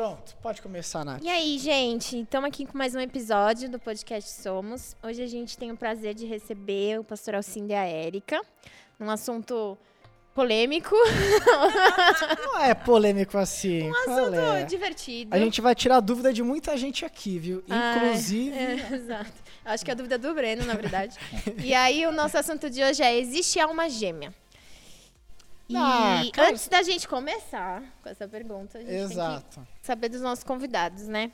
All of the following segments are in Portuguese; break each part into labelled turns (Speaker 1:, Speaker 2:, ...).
Speaker 1: Pronto, pode começar, Nath.
Speaker 2: E aí, gente? Estamos aqui com mais um episódio do podcast Somos. Hoje a gente tem o prazer de receber o pastor Alcinde e a Érica, num assunto polêmico,
Speaker 1: Não é polêmico assim.
Speaker 2: um assunto
Speaker 1: é?
Speaker 2: divertido.
Speaker 1: A gente vai tirar dúvida de muita gente aqui, viu?
Speaker 2: Ah,
Speaker 1: Inclusive.
Speaker 2: é, exato. Acho que é a dúvida do Breno, na verdade. e aí, o nosso assunto de hoje é: existe alma gêmea? E
Speaker 1: Ah, cara.
Speaker 2: antes da gente começar com essa pergunta, a gente tem que
Speaker 1: Exato.
Speaker 2: saber dos nossos convidados, né?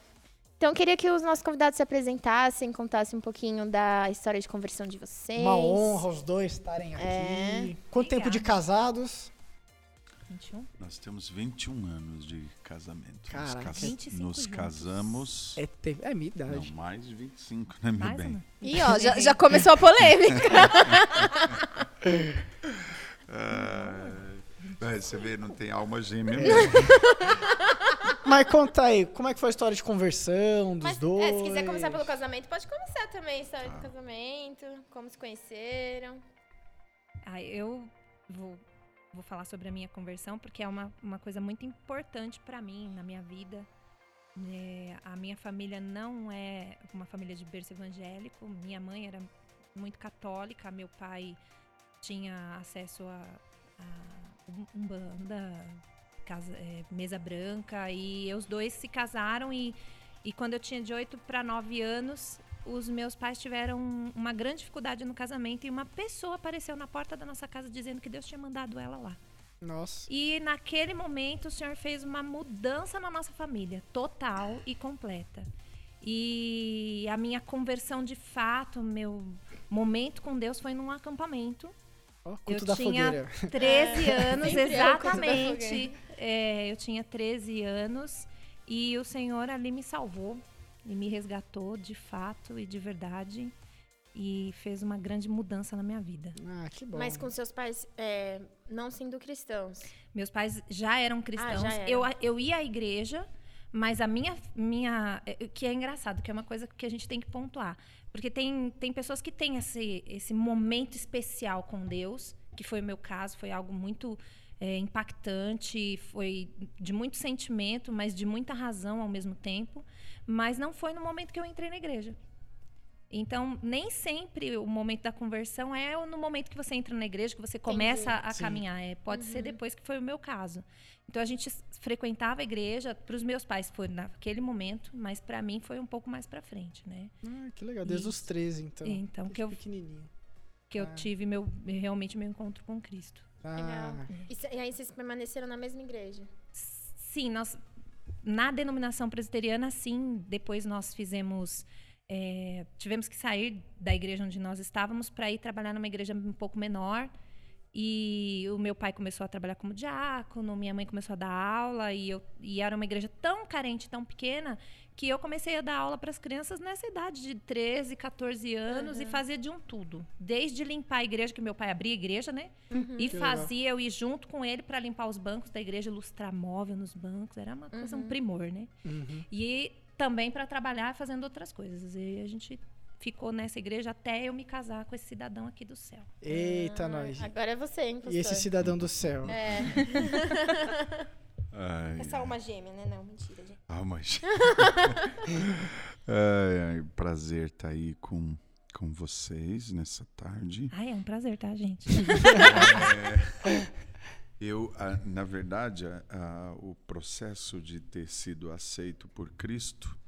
Speaker 2: Então, eu queria que os nossos convidados se apresentassem, contassem um pouquinho da história de conversão de vocês.
Speaker 1: Uma honra os dois estarem aqui.
Speaker 2: É.
Speaker 1: Quanto tempo de casados?
Speaker 3: 21?
Speaker 4: Nós temos 21 anos de casamento.
Speaker 1: Caraca.
Speaker 4: nos,
Speaker 3: 25
Speaker 4: nos casamos.
Speaker 1: É, te... é minha
Speaker 4: Não,
Speaker 1: idade.
Speaker 4: mais de 25, né, meu
Speaker 3: Mais
Speaker 4: bem?
Speaker 3: uma?
Speaker 2: E ó, já, já começou a polêmica.
Speaker 4: Ah, você vê, não tem alma gêmea mesmo.
Speaker 1: Mas conta aí, como é que foi a história de conversão dos
Speaker 2: Mas
Speaker 1: dois?
Speaker 2: é, se quiser começar pelo casamento, pode começar também a história do casamento, como se conheceram.
Speaker 3: Ah, eu vou, vou falar sobre a minha conversão, porque é uma, uma coisa muito importante para mim, na minha vida. É, a minha família não é uma família de berço evangélico. Minha mãe era muito católica, meu pai tinha acesso a, a um- umbanda, casa, é, mesa branca, e os dois se casaram e, e quando eu tinha de 8 para 9 anos, os meus pais tiveram uma grande dificuldade no casamento e uma pessoa apareceu na porta da nossa casa dizendo que Deus tinha mandado ela lá.
Speaker 1: Nossa.
Speaker 3: E naquele momento o Senhor fez uma mudança na nossa família, total e completa. E a minha conversão de fato, meu momento com Deus foi num acampamento.
Speaker 1: Culto
Speaker 3: Eu
Speaker 1: da
Speaker 3: tinha
Speaker 1: fogueira.
Speaker 3: 13 anos,
Speaker 2: sempre é da
Speaker 3: exatamente. É, eu tinha 13 anos e o Senhor ali me salvou e me resgatou de fato e de verdade e fez uma grande mudança na minha vida.
Speaker 1: Ah, que bom.
Speaker 2: Mas com seus pais é, não sendo cristãos.
Speaker 3: Meus pais já eram cristãos.
Speaker 2: já eram.
Speaker 3: eu, eu ia à igreja, mas a minha, minha. é, Que é engraçado, que é uma coisa que a gente tem que pontuar. Porque tem, tem pessoas que têm esse, esse momento especial com Deus, que foi o meu caso, foi algo muito é, impactante, foi de muito sentimento, mas de muita razão ao mesmo tempo. Mas não foi no momento que eu entrei na igreja. Então, nem sempre o momento da conversão é no momento que você entra na igreja, que você começa a
Speaker 1: Sim.
Speaker 3: caminhar. É, pode ser depois que foi o meu caso. Então, a gente frequentava a igreja. Para os meus pais foi naquele momento, mas para mim foi um pouco mais para frente, né?
Speaker 1: Ah, que legal, desde os
Speaker 3: Isso.
Speaker 1: 13, então.
Speaker 3: Então,
Speaker 1: Desde
Speaker 3: que eu-
Speaker 1: pequenininho.
Speaker 3: Que eu
Speaker 1: Ah.
Speaker 3: tive meu, realmente meu encontro com Cristo.
Speaker 2: Legal.
Speaker 1: Ah,
Speaker 2: E, e aí vocês permaneceram na mesma igreja?
Speaker 3: Sim, nós na denominação presbiteriana, sim. Depois nós fizemos, é, tivemos que sair da igreja onde nós estávamos para ir trabalhar numa igreja um pouco menor. E o meu pai começou a trabalhar como diácono, minha mãe começou a dar aula e eu e era uma igreja tão carente, tão pequena, que eu comecei a dar aula para as crianças nessa idade de 13, 14 anos e fazia de um tudo, desde limpar a igreja que meu pai abria a igreja, né? E
Speaker 1: Que legal.
Speaker 3: fazia eu ir junto com ele para limpar os bancos da igreja, ilustrar móvel nos bancos, era uma coisa, um primor, né?
Speaker 1: uhum.
Speaker 3: E também para trabalhar fazendo outras coisas. E a gente ficou nessa igreja até eu me casar com esse cidadão aqui do céu.
Speaker 1: Eita,
Speaker 2: Ah,
Speaker 1: nós.
Speaker 2: Agora é você, hein, pastor?
Speaker 1: E esse cidadão do céu?
Speaker 2: É,
Speaker 4: Ai,
Speaker 2: essa alma gêmea, né? Não, mentira, gente.
Speaker 4: alma gêmea. ai, ai, prazer estar aí com, com vocês nessa tarde.
Speaker 3: Ai, é um prazer, tá, gente?
Speaker 4: É, eu, ah, na verdade, ah, ah, o processo de ter sido aceito por Cristo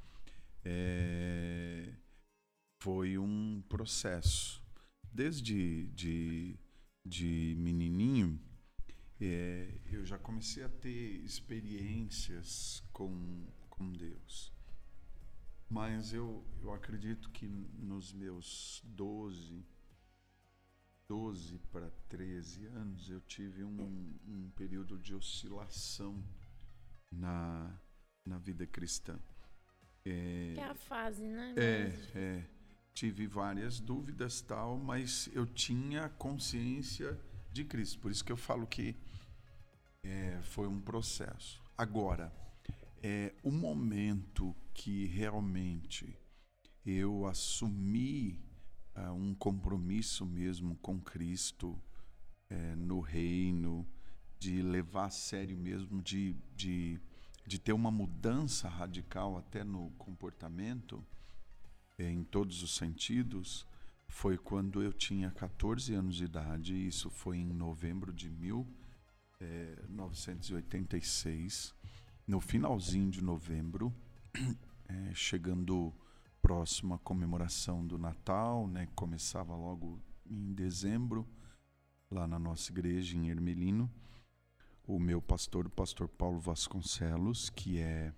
Speaker 4: é, foi um processo. Desde de, de menininho, é, eu já comecei a ter experiências com, com Deus. Mas eu, eu acredito que nos meus 12, 12 para 13 anos, eu tive um, um período de oscilação na, na vida cristã. É,
Speaker 2: Que é a fase, né?
Speaker 4: é, é. Tive várias dúvidas tal, mas eu tinha consciência de Cristo. Por isso que eu falo que é, foi um processo. Agora, é, o momento que realmente eu assumi um compromisso mesmo com Cristo é, no reino, de levar a sério mesmo, de, de de ter uma mudança radical até no comportamento, eh, em todos os sentidos, foi quando eu tinha 14 anos de idade. Isso foi em novembro de 1986, no finalzinho de novembro, chegando próximo à comemoração do Natal, né, que começava logo em dezembro, lá na nossa igreja em Ermelino o meu pastor, o pastor Paulo Vasconcelos, que é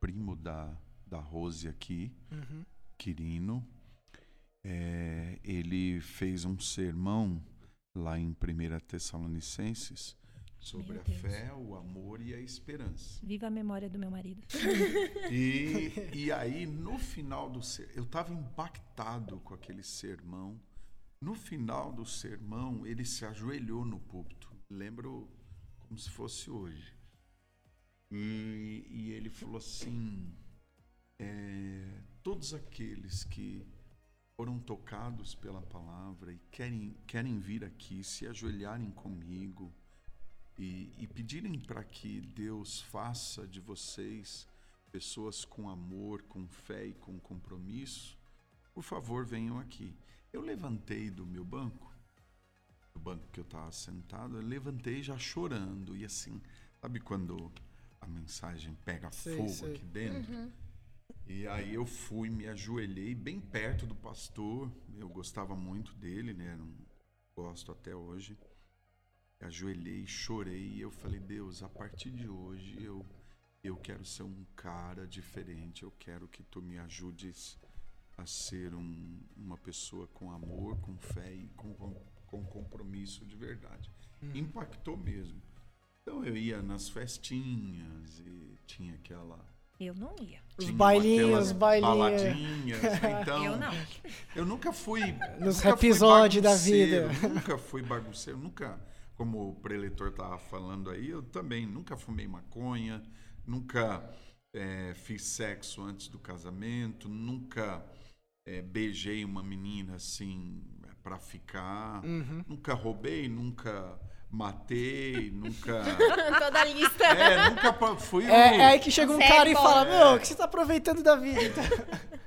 Speaker 4: primo da, da Rose aqui,
Speaker 1: Uhum.
Speaker 4: Quirino. É, ele fez um sermão lá em 1 Tessalonicenses sobre a fé, o amor e a esperança.
Speaker 3: Viva a memória do meu marido.
Speaker 4: E, e aí, no final do ser, eu estava impactado com aquele sermão. No final do sermão, ele se ajoelhou no púlpito. Lembro como se fosse hoje. E, e ele falou assim: é, todos aqueles que foram tocados pela palavra e querem, querem vir aqui, se ajoelharem comigo e, e pedirem para que Deus faça de vocês pessoas com amor, com fé e com compromisso, por favor, venham aqui. Eu levantei do meu banco, do banco que eu estava sentado, eu levantei já chorando. E assim, sabe quando a mensagem pega
Speaker 1: Sei,
Speaker 4: fogo
Speaker 1: sei.
Speaker 4: aqui dentro? E aí eu fui, me ajoelhei bem perto do pastor. Eu gostava muito dele, né? Não gosto até hoje. Ajoelhei, chorei e eu falei: Deus, a partir de hoje eu eu quero ser um cara diferente. Eu quero que tu me ajudes a ser um- uma pessoa com amor, com fé e com, com, com compromisso de verdade. Impactou mesmo. Então eu ia nas festinhas e tinha aquela
Speaker 3: Eu não ia.
Speaker 1: Os bailinhos, bailinhos.
Speaker 4: baladinhas. Então,
Speaker 3: Eu não.
Speaker 4: eu nunca fui.
Speaker 1: Nos episódios da vida.
Speaker 4: Nunca fui bagunceiro, nunca, como o preletor tava falando aí, eu também nunca fumei maconha, nunca eh, fiz sexo antes do casamento, nunca eh, beijei uma menina assim para ficar,
Speaker 1: Uhum.
Speaker 4: nunca roubei, nunca matei, nunca.
Speaker 2: Toda a lista.
Speaker 4: É, nunca fui.
Speaker 1: É,
Speaker 4: o-
Speaker 1: é aí que chega um
Speaker 2: Sério,
Speaker 1: cara e fala, meu, o que você tá aproveitando da vida? Então?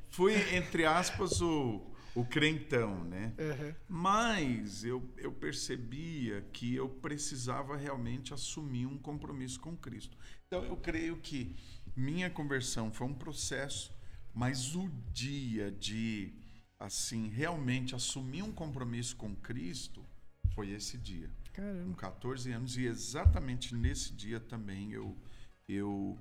Speaker 4: fui, entre aspas, o, o crentão, né?
Speaker 1: Uhum.
Speaker 4: Mas eu, eu percebia que eu precisava realmente assumir um compromisso com Cristo. Então eu creio que minha conversão foi um processo, mas o dia de assim realmente assumir um compromisso com Cristo foi esse dia com
Speaker 1: Caramba.
Speaker 4: 14 anos e exatamente nesse dia também eu eu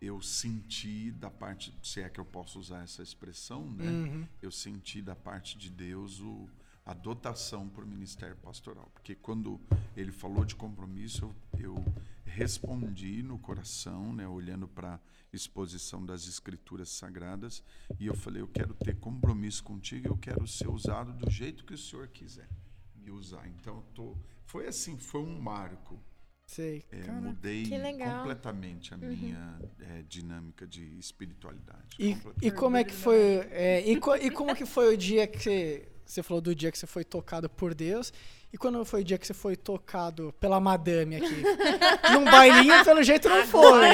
Speaker 4: eu senti da parte se é que eu posso usar essa expressão né
Speaker 1: Uhum.
Speaker 4: eu senti da parte de Deus o, a dotação para o ministério pastoral porque quando ele falou de compromisso eu, eu respondi no coração né olhando para a exposição das escrituras sagradas e eu falei eu quero ter compromisso contigo eu quero ser usado do jeito que o senhor quiser me usar. Então, tô, foi assim, foi um marco.
Speaker 1: Sei.
Speaker 4: É,
Speaker 1: Cara.
Speaker 4: mudei
Speaker 2: que legal.
Speaker 4: completamente a minha é, dinâmica de espiritualidade.
Speaker 1: E, e como é que foi. é, e, co- e como que foi o dia que você. Você falou do dia que você foi tocado por Deus. E quando foi o dia que você foi tocado pela madame aqui? num bailinho, pelo jeito não foi.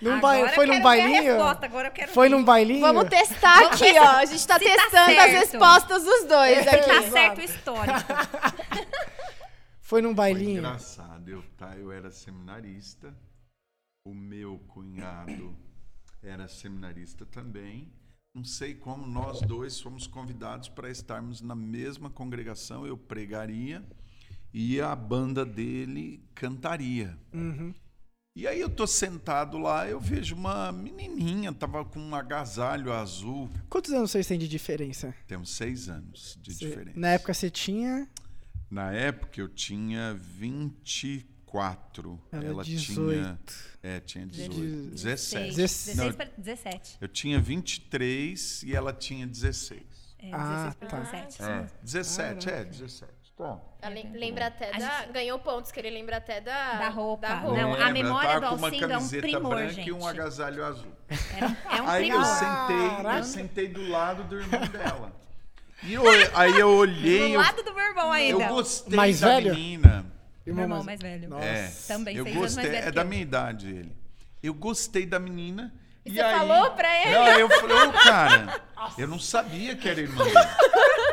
Speaker 1: Num ba-
Speaker 3: Agora
Speaker 1: foi num bailinho?
Speaker 3: resposta, agora eu quero
Speaker 1: Foi
Speaker 3: ver.
Speaker 1: num bailinho?
Speaker 2: Vamos testar aqui, ó. A gente tá
Speaker 3: se tá
Speaker 2: testando as
Speaker 3: certo.
Speaker 2: respostas dos dois
Speaker 3: Tá
Speaker 2: aqui.
Speaker 3: certo o histórico.
Speaker 1: Foi num
Speaker 4: Foi
Speaker 1: bailinho?
Speaker 4: engraçado. Eu, tá, eu era seminarista, o meu cunhado era seminarista também. Não sei como nós dois fomos convidados para estarmos na mesma congregação. Eu pregaria e a banda dele cantaria.
Speaker 1: Uhum.
Speaker 4: E aí eu tô sentado lá, eu vejo uma menininha, tava com um agasalho azul.
Speaker 1: Quantos anos vocês têm de diferença?
Speaker 4: Temos seis anos de
Speaker 1: Você-
Speaker 4: diferença.
Speaker 1: Na época você tinha.
Speaker 4: Na época eu tinha 24.
Speaker 1: Ela,
Speaker 4: Ela
Speaker 1: 18.
Speaker 4: tinha. É, tinha 18. 17.
Speaker 1: 16
Speaker 4: Não,
Speaker 3: 16 para 17.
Speaker 4: eu tinha 23 e ela tinha 16.
Speaker 3: É,
Speaker 1: Ah,
Speaker 3: 16 para
Speaker 1: tá.
Speaker 3: 17.
Speaker 4: É, 17, é, 17. Tá.
Speaker 2: Ela lembra até da. Ganhou pontos, que ele lembra até da.
Speaker 3: Da roupa.
Speaker 2: Da roupa.
Speaker 3: Não,
Speaker 4: Lembra,
Speaker 3: a memória
Speaker 4: tava
Speaker 3: do Alcindo é um
Speaker 4: camiseta
Speaker 3: primor,
Speaker 4: branca
Speaker 3: gente.
Speaker 4: e um agasalho azul.
Speaker 3: É, é um
Speaker 4: Aí eu
Speaker 3: primor.
Speaker 4: sentei,
Speaker 1: Caraca.
Speaker 4: eu sentei do lado do irmão dela. E eu, aí eu olhei,
Speaker 3: Do
Speaker 4: eu,
Speaker 3: lado do meu irmão ainda.
Speaker 4: eu gostei
Speaker 1: Mais
Speaker 4: da
Speaker 1: velho?
Speaker 4: menina.
Speaker 3: Meu irmão mais velho.
Speaker 1: Nossa.
Speaker 4: É,
Speaker 3: Também
Speaker 4: eu
Speaker 3: mais
Speaker 4: gostei,
Speaker 3: velho
Speaker 4: é da
Speaker 3: eu.
Speaker 4: minha idade ele. Eu gostei da menina.
Speaker 2: E
Speaker 4: E,
Speaker 2: você
Speaker 4: aí,
Speaker 2: falou pra ele?
Speaker 4: Não, eu falei, ô, cara, eu não sabia que era irmã dele.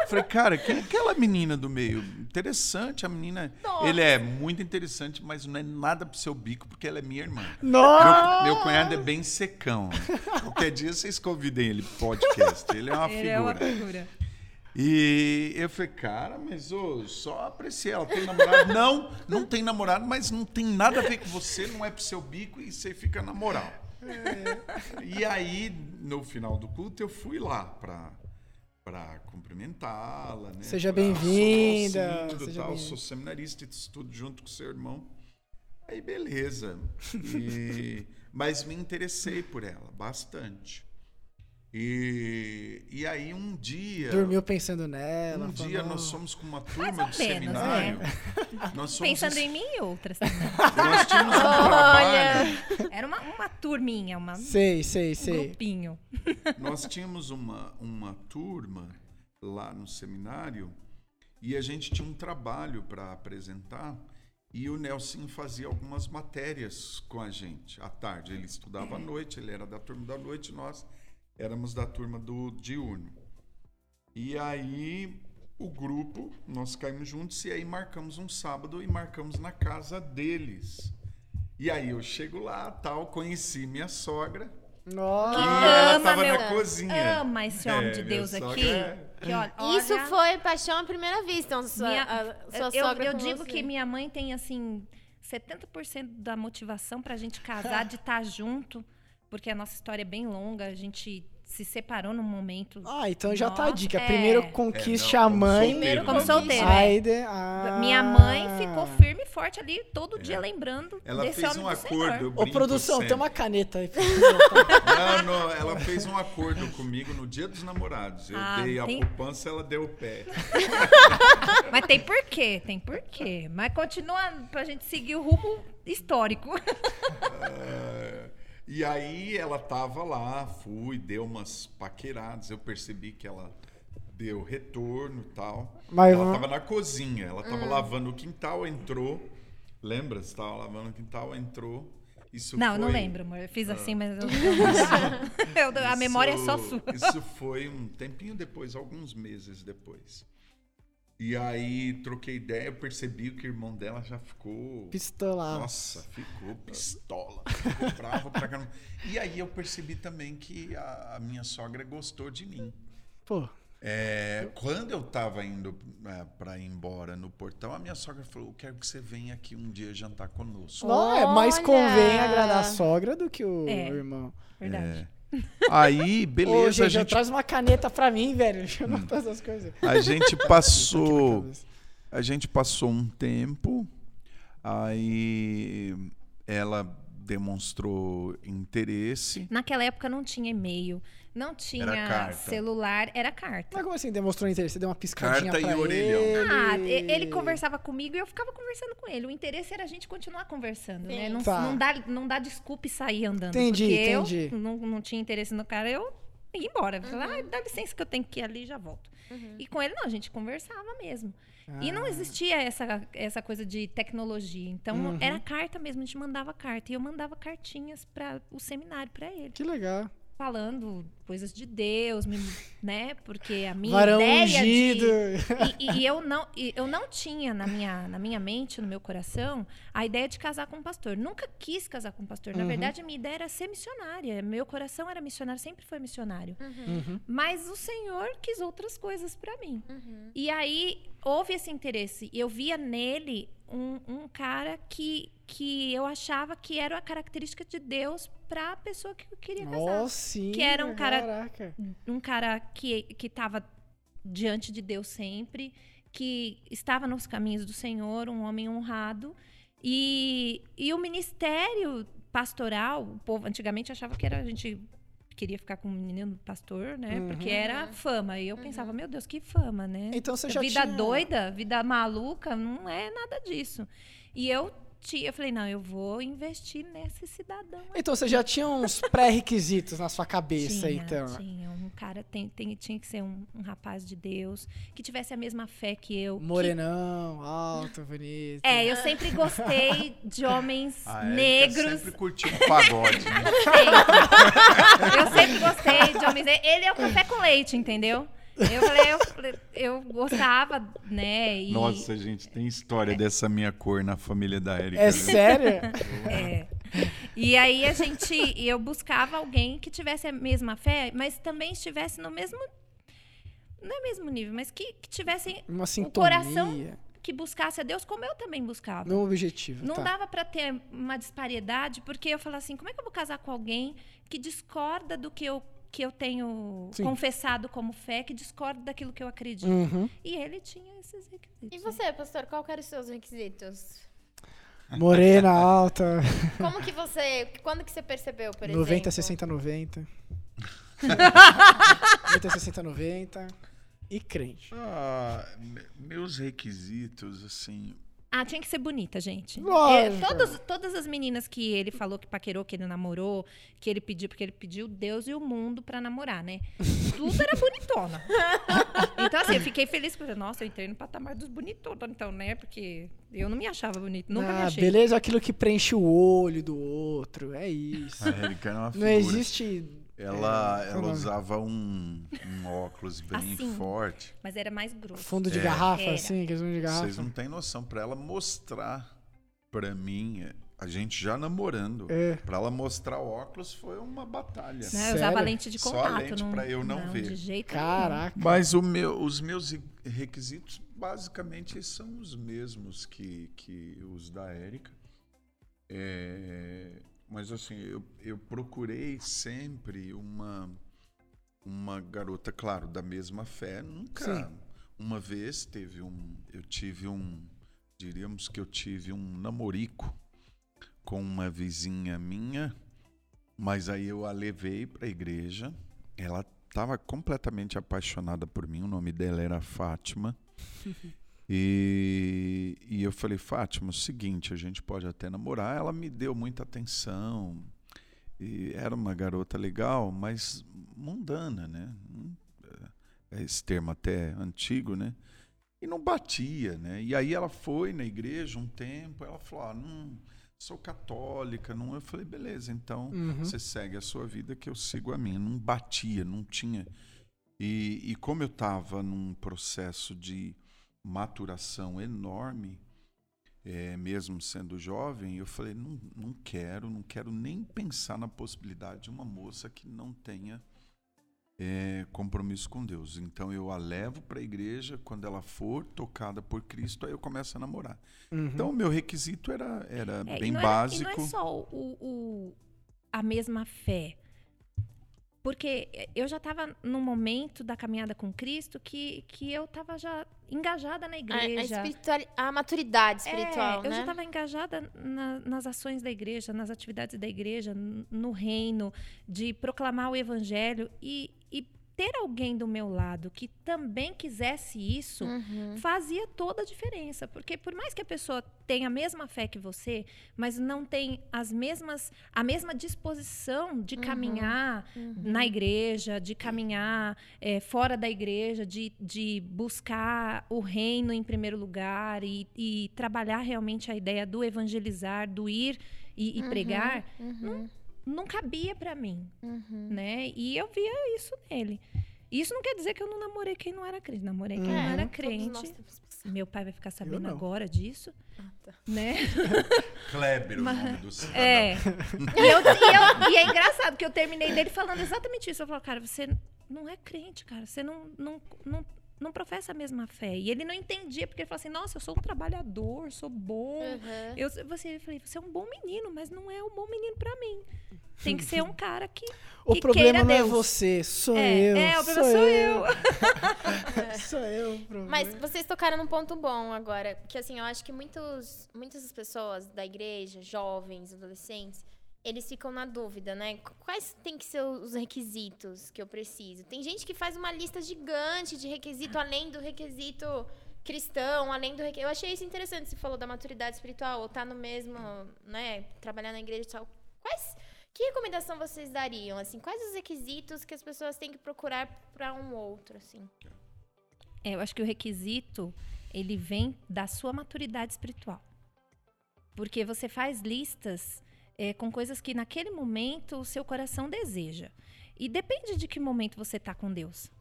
Speaker 4: Falei, cara, quem é aquela menina do meio? Interessante, a menina.
Speaker 2: Nossa.
Speaker 4: Ele é muito interessante, mas não é nada pro seu bico, porque ela é minha irmã.
Speaker 1: Nossa!
Speaker 4: Meu, meu cunhado é bem secão. Qualquer dia vocês convidem ele pro podcast. Ele é uma
Speaker 3: Ele
Speaker 4: figura.
Speaker 3: é uma figura.
Speaker 4: E eu falei, cara, mas ô, só apreciei. Ela tem namorado? Não, não tem namorado, mas não tem nada a ver com você, não é pro seu bico e você fica na moral. E aí, no final do culto, eu fui lá pra, pra cumprimentá-la. Né?
Speaker 1: Seja bem-vinda, bem-vinda.
Speaker 4: sou seminarista, estudo junto com seu irmão. Aí, beleza. E- mas me interessei por ela bastante. E, e aí, um dia.
Speaker 1: Dormiu pensando nela.
Speaker 4: Um
Speaker 1: falou,
Speaker 4: dia
Speaker 1: "Não."
Speaker 4: nós somos com uma turma
Speaker 3: ou
Speaker 4: de
Speaker 3: menos,
Speaker 4: seminário.
Speaker 1: né?
Speaker 4: Nós somos
Speaker 3: Pensando em mim e outras também.
Speaker 4: Nós tínhamos um
Speaker 2: Olha.
Speaker 4: trabalho.
Speaker 3: Era uma, uma turminha, uma, um
Speaker 1: Sei, sei, sei.
Speaker 3: grupinho.
Speaker 4: Nós tínhamos uma, uma turma lá no seminário e a gente tinha um trabalho para apresentar e o Nelson fazia algumas matérias com a gente à tarde. Ele estudava à noite, ele era da turma da noite, nós éramos da turma do diurno. E aí o grupo, nós caímos juntos e aí marcamos um sábado e marcamos na casa deles. E aí eu chego lá, tal, conheci minha sogra.
Speaker 1: Nossa!
Speaker 4: E ela
Speaker 3: ama,
Speaker 4: tava
Speaker 3: meu-
Speaker 4: na cozinha.
Speaker 3: Ama esse homem
Speaker 4: É,
Speaker 3: de Deus aqui.
Speaker 4: é-
Speaker 3: que, olha,
Speaker 2: Isso
Speaker 3: olha,
Speaker 2: foi paixão à primeira vista. Então, sua,
Speaker 3: minha-
Speaker 2: a, sua
Speaker 3: eu,
Speaker 2: sogra
Speaker 3: eu
Speaker 2: com
Speaker 3: digo
Speaker 2: você.
Speaker 3: que minha mãe tem assim 70% da motivação pra gente casar, de estar junto, porque a nossa história é bem longa, a gente se separou num momento.
Speaker 1: Ah, então já tá a dica.
Speaker 3: é.
Speaker 1: Primeiro
Speaker 4: É,
Speaker 1: conquiste
Speaker 4: não,
Speaker 1: a mãe.
Speaker 4: solteiro,
Speaker 3: como
Speaker 4: né?
Speaker 3: solteiro, é.
Speaker 1: Aí de- ah.
Speaker 3: Minha mãe ficou firme e forte ali todo dia lembrando
Speaker 4: Ela
Speaker 3: desse
Speaker 4: fez
Speaker 3: homem
Speaker 4: um
Speaker 3: do
Speaker 4: acordo.
Speaker 1: Ô, produção,
Speaker 4: sempre.
Speaker 1: tem uma caneta aí.
Speaker 4: Não, não, ela fez um acordo comigo no dia dos namorados. Eu
Speaker 3: Ah,
Speaker 4: dei a
Speaker 3: tem-
Speaker 4: poupança, ela deu o pé.
Speaker 3: Mas tem porquê, tem porquê. Mas continua pra gente seguir o rumo histórico.
Speaker 4: Ah, e aí ela tava lá, fui, deu umas paqueradas. Eu percebi que ela deu retorno e tal.
Speaker 1: Mas
Speaker 4: ela tava na cozinha, ela tava lavando o quintal, entrou. Lembra? Você tava lavando o quintal, entrou. Isso
Speaker 3: Não, eu não
Speaker 4: foi-
Speaker 3: lembro, amor. Eu fiz assim, mas eu, eu- eu- a memória é só
Speaker 4: Isso-
Speaker 3: sua.
Speaker 4: Isso foi um tempinho depois, alguns meses depois. E aí troquei ideia, percebi que o irmão dela já ficou.
Speaker 1: Pistolado.
Speaker 4: Nossa, ficou pistola. Ficou bravo pra caramba. E aí eu percebi também que a, a minha sogra gostou de mim.
Speaker 1: Pô,
Speaker 4: É, quando eu tava indo é, pra ir embora no portão, a minha sogra falou: Eu quero que você venha aqui um dia jantar conosco.
Speaker 1: não, é mais convém agradar a sogra do que o
Speaker 3: É.
Speaker 1: irmão.
Speaker 3: Verdade.
Speaker 4: Aí,
Speaker 1: Ô,
Speaker 4: beleza,
Speaker 1: gente,
Speaker 4: a gente
Speaker 1: traz uma caneta pra mim, velho. Deixa eu anotar essas coisas.
Speaker 4: A gente passou, a gente passou um tempo, aí ela demonstrou interesse.
Speaker 3: Naquela época não tinha e-mail, não tinha
Speaker 4: carta.
Speaker 3: celular, era carta.
Speaker 1: Mas como assim demonstrou interesse? Você deu uma piscadinha
Speaker 4: Carta e orelhão.
Speaker 1: ele?
Speaker 3: Ah, ele conversava comigo e eu ficava conversando com ele. O interesse era a gente continuar conversando, né?
Speaker 2: Sim.
Speaker 3: Não,
Speaker 1: Tá.
Speaker 3: não, dá, não dá desculpa e sair andando.
Speaker 1: Entendi,
Speaker 3: porque
Speaker 1: entendi.
Speaker 3: eu não, não tinha interesse no cara, eu ia embora. Falei, ah, dá licença que eu tenho que ir ali e já volto. E com ele, não, a gente conversava mesmo. E não
Speaker 1: Ah.
Speaker 3: existia essa, essa coisa de tecnologia. Então,
Speaker 1: Uhum.
Speaker 3: era carta mesmo, a gente mandava carta. E eu mandava cartinhas para o seminário para ele.
Speaker 1: Que legal.
Speaker 3: Falando coisas de Deus, me- né? Porque a minha
Speaker 1: Varão
Speaker 3: ideia
Speaker 1: ungido.
Speaker 3: de... E, e eu, não, e eu não tinha na minha, na minha mente, no meu coração, a ideia de casar com um pastor. Nunca quis casar com um pastor. Na
Speaker 1: Uhum.
Speaker 3: verdade, a minha ideia era ser missionária. Meu coração era missionário, sempre foi missionário.
Speaker 1: Uhum.
Speaker 3: Mas o Senhor quis outras coisas para mim.
Speaker 2: Uhum.
Speaker 3: E aí houve esse interesse. Eu via nele um, um cara que, que eu achava que era a característica de Deus para a pessoa que eu queria casar.
Speaker 1: Nossa, sim.
Speaker 3: Que era um cara-
Speaker 1: Caraca.
Speaker 3: Um cara que que estava diante de Deus sempre, que estava nos caminhos do Senhor, um homem honrado. E, e o ministério pastoral, o povo antigamente achava que era a gente queria ficar com um menino pastor, né?
Speaker 1: Uhum.
Speaker 3: Porque era fama. E eu pensava, meu Deus, que fama, né?
Speaker 1: Então você já
Speaker 3: vida
Speaker 1: tinha...
Speaker 3: doida, vida maluca, não é nada disso. E eu tinha, eu falei, não, eu vou investir nesse cidadão.
Speaker 1: Então você já tinha uns pré-requisitos na sua cabeça,
Speaker 3: tinha,
Speaker 1: então.
Speaker 3: tinha um cara tem, tem- tinha que ser um, um rapaz de Deus, que tivesse a mesma fé que eu. que-
Speaker 1: Morenão, alto, bonito.
Speaker 3: É, eu sempre gostei de homens
Speaker 4: A Érica
Speaker 3: negros.
Speaker 4: sempre curtiu um pagode, né?
Speaker 3: Eu sempre gostei de homens. negros. Ele é o café com leite, entendeu? Eu falei, eu, eu gostava, né? E,
Speaker 4: Nossa, gente, tem história dessa minha cor na família da Érica.
Speaker 1: É
Speaker 4: viu?
Speaker 1: sério?
Speaker 3: É. E aí a gente, eu buscava alguém que tivesse a mesma fé, mas também estivesse no mesmo, não é mesmo nível, mas que, que tivesse,
Speaker 1: Uma sintonia.
Speaker 3: coração- que buscasse a Deus como eu também buscava.
Speaker 1: No objetivo.
Speaker 3: Não
Speaker 1: tá.
Speaker 3: dava pra ter uma disparidade, porque eu falava assim, como é que eu vou casar com alguém que discorda do que eu que eu tenho
Speaker 1: Sim.
Speaker 3: confessado como fé, que discorda daquilo que eu acredito.
Speaker 1: Uhum.
Speaker 3: E ele tinha esses requisitos.
Speaker 2: E você, pastor, qual que eram os seus requisitos?
Speaker 1: Morena, alta,
Speaker 2: Como que você. Quando que você percebeu, por exemplo?
Speaker 1: 90, 60, 90. 90, 60, 90. E crente.
Speaker 4: Ah, me- meus requisitos, assim.
Speaker 3: Ah, tinha que ser bonita, gente.
Speaker 1: Lógico.
Speaker 3: É, todas, todas as meninas que ele falou que paquerou, que ele namorou, que ele pediu, porque ele pediu Deus e o mundo pra namorar, né? Tudo era bonitona. Então, assim, eu fiquei feliz, porque, nossa, eu entrei no patamar dos bonitonas, então, né? Porque eu não me achava bonita, nunca me
Speaker 1: ah,
Speaker 3: achei.
Speaker 1: beleza, aquilo que preenche o olho do outro. É isso.
Speaker 4: A era uma
Speaker 1: Não
Speaker 4: figura.
Speaker 1: existe.
Speaker 4: Ela,
Speaker 1: É,
Speaker 4: ela usava um, um óculos bem
Speaker 3: Assim.
Speaker 4: forte.
Speaker 3: Mas era mais grosso.
Speaker 1: Fundo de
Speaker 4: É.
Speaker 1: garrafa,
Speaker 3: Era.
Speaker 1: assim, aqueles fundo de garrafa.
Speaker 4: Vocês não têm noção. Pra ela mostrar pra mim, a gente já namorando,
Speaker 1: É.
Speaker 4: pra ela mostrar o óculos foi uma batalha.
Speaker 3: Né? Eu usava lente de
Speaker 4: Só
Speaker 3: contato.
Speaker 4: lente
Speaker 3: não,
Speaker 4: pra eu não ver.
Speaker 3: De jeito nenhum.
Speaker 1: Caraca.
Speaker 4: Mas o meu- os meus re- requisitos, basicamente, são os mesmos que, que os da Érica. É, mas, assim, eu, eu procurei sempre uma, uma garota, claro, da mesma fé. Nunca.
Speaker 1: Sim.
Speaker 4: Uma vez teve um. Eu tive um. Diríamos que eu tive um namorico com uma vizinha minha, mas aí eu a levei para a igreja. Ela estava completamente apaixonada por mim. O nome dela era Fátima. E, e eu falei, Fátima, é o seguinte, a gente pode até namorar. Ela me deu muita atenção. E era uma garota legal, mas mundana, né? Hum, é Esse termo até antigo, né? E não batia, né? E aí ela foi na igreja um tempo, ela falou, ah, não, sou católica, não. Eu falei, beleza, então
Speaker 1: Uhum.
Speaker 4: você segue a sua vida que eu sigo a minha. Não batia, não tinha. E, e como eu estava num processo de maturação enorme, é, mesmo sendo jovem, eu falei, não, não quero, não quero nem pensar na possibilidade de uma moça que não tenha é, compromisso com Deus. Então eu a levo para a igreja, quando ela for tocada por Cristo, aí eu começo a namorar.
Speaker 1: Uhum.
Speaker 4: Então o meu requisito era, era
Speaker 3: É,
Speaker 4: bem
Speaker 3: e não
Speaker 4: básico.
Speaker 3: É, e não é só o, o- a mesma fé. Porque eu já estava num momento da caminhada com Cristo que, que eu estava já engajada na
Speaker 2: A, a,
Speaker 3: igreja.
Speaker 2: espirituali- a maturidade espiritual,
Speaker 3: É, eu
Speaker 2: né?
Speaker 3: já estava engajada na- nas ações da igreja, nas atividades da igreja, no reino, de proclamar o evangelho e ter alguém do meu lado que também quisesse isso
Speaker 2: Uhum.
Speaker 3: fazia toda a diferença. Porque por mais que a pessoa tenha a mesma fé que você, mas não tem as mesmas, a mesma disposição de caminhar
Speaker 2: Uhum.
Speaker 3: na igreja, de caminhar eh, fora da igreja, de, de buscar o reino em primeiro lugar e, e trabalhar realmente a ideia do evangelizar, do ir e, e pregar,
Speaker 2: Uhum.
Speaker 3: Não cabia para mim,
Speaker 2: Uhum.
Speaker 3: né? E eu via isso nele. Isso não quer dizer que eu não namorei quem não era crente. Namorei quem não
Speaker 2: É,
Speaker 3: era
Speaker 2: todos
Speaker 3: crente. Meu pai vai ficar sabendo
Speaker 1: não.
Speaker 3: agora disso,
Speaker 2: Ah, tá.
Speaker 3: né?
Speaker 4: Kleber,
Speaker 3: Mas-
Speaker 4: o nome do cidadão.
Speaker 3: É. E, eu- e eu- e é engraçado que eu terminei dele falando exatamente isso. Eu falo, cara, você não é crente, cara. Você não, não, não, não professa a mesma fé. E ele não entendia, porque ele falou assim, nossa, eu sou um trabalhador, sou bom.
Speaker 2: Uhum.
Speaker 3: Eu, você, eu falei, você é um bom menino, mas não é um bom menino pra mim. Tem que ser um cara que.
Speaker 1: O
Speaker 3: que
Speaker 1: problema
Speaker 3: queira
Speaker 1: não é
Speaker 3: Deus.
Speaker 1: você, sou
Speaker 3: É,
Speaker 1: eu.
Speaker 3: é, o problema sou eu.
Speaker 1: sou eu. o problema.
Speaker 2: Mas vocês tocaram num ponto bom agora, que assim, eu acho que muitos, muitas pessoas da igreja, jovens, adolescentes, eles ficam na dúvida, né? Qu- Quais tem que ser os requisitos que eu preciso? Tem gente que faz uma lista gigante de requisito além do requisito cristão, além do requi- Eu achei isso interessante, você falou da maturidade espiritual, ou tá no mesmo, né, trabalhar na igreja tal. Quais Que recomendação vocês dariam? Assim, quais os requisitos que as pessoas têm que procurar para um outro, assim?
Speaker 3: É, eu acho que o requisito ele vem da sua maturidade espiritual, porque você faz listas é, com coisas que naquele momento o seu coração deseja e depende de que momento você está com Deus.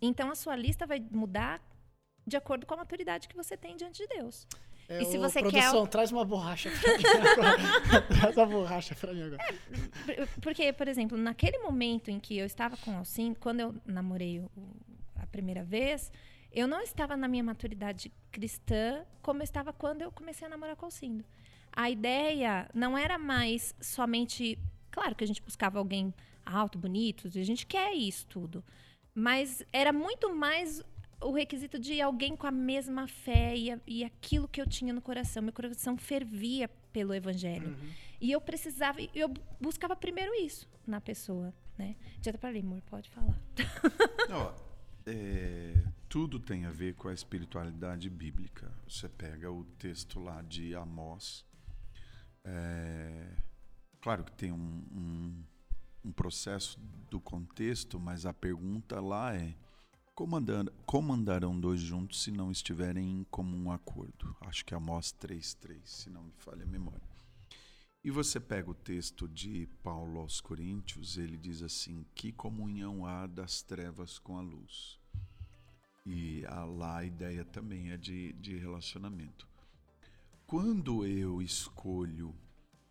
Speaker 3: Então a sua lista vai mudar de acordo com a maturidade que você tem diante de Deus.
Speaker 1: É,
Speaker 3: E se você quer
Speaker 1: produção,
Speaker 3: al-
Speaker 1: traz uma borracha pra mim traz uma borracha pra mim agora.
Speaker 3: Por- Porque, por exemplo, naquele momento em que eu estava com o Alcim, quando eu namorei o- a primeira vez, eu não estava na minha maturidade cristã como eu estava quando eu comecei a namorar com o Alcindo. A ideia não era mais somente. Claro que a gente buscava alguém alto, bonito, a gente quer isso tudo. Mas era muito mais o requisito de alguém com a mesma fé e, e aquilo que eu tinha no coração. Meu coração fervia pelo evangelho. E eu precisava, eu buscava primeiro isso na pessoa, né? Já tá pra ali, amor, pode falar.
Speaker 4: Ó, é, tudo tem a ver com a espiritualidade bíblica. Você pega o texto lá de Amós. É, claro que tem um, um, um processo do contexto, mas a pergunta lá é: como, andar, como andarão dois juntos se não estiverem em comum acordo? Acho que é Amós 3,3, se não me falha a memória. E você pega o texto de Paulo aos Coríntios, ele diz assim: Que comunhão há das trevas com a luz? E lá a ideia também é de, de relacionamento. Quando eu escolho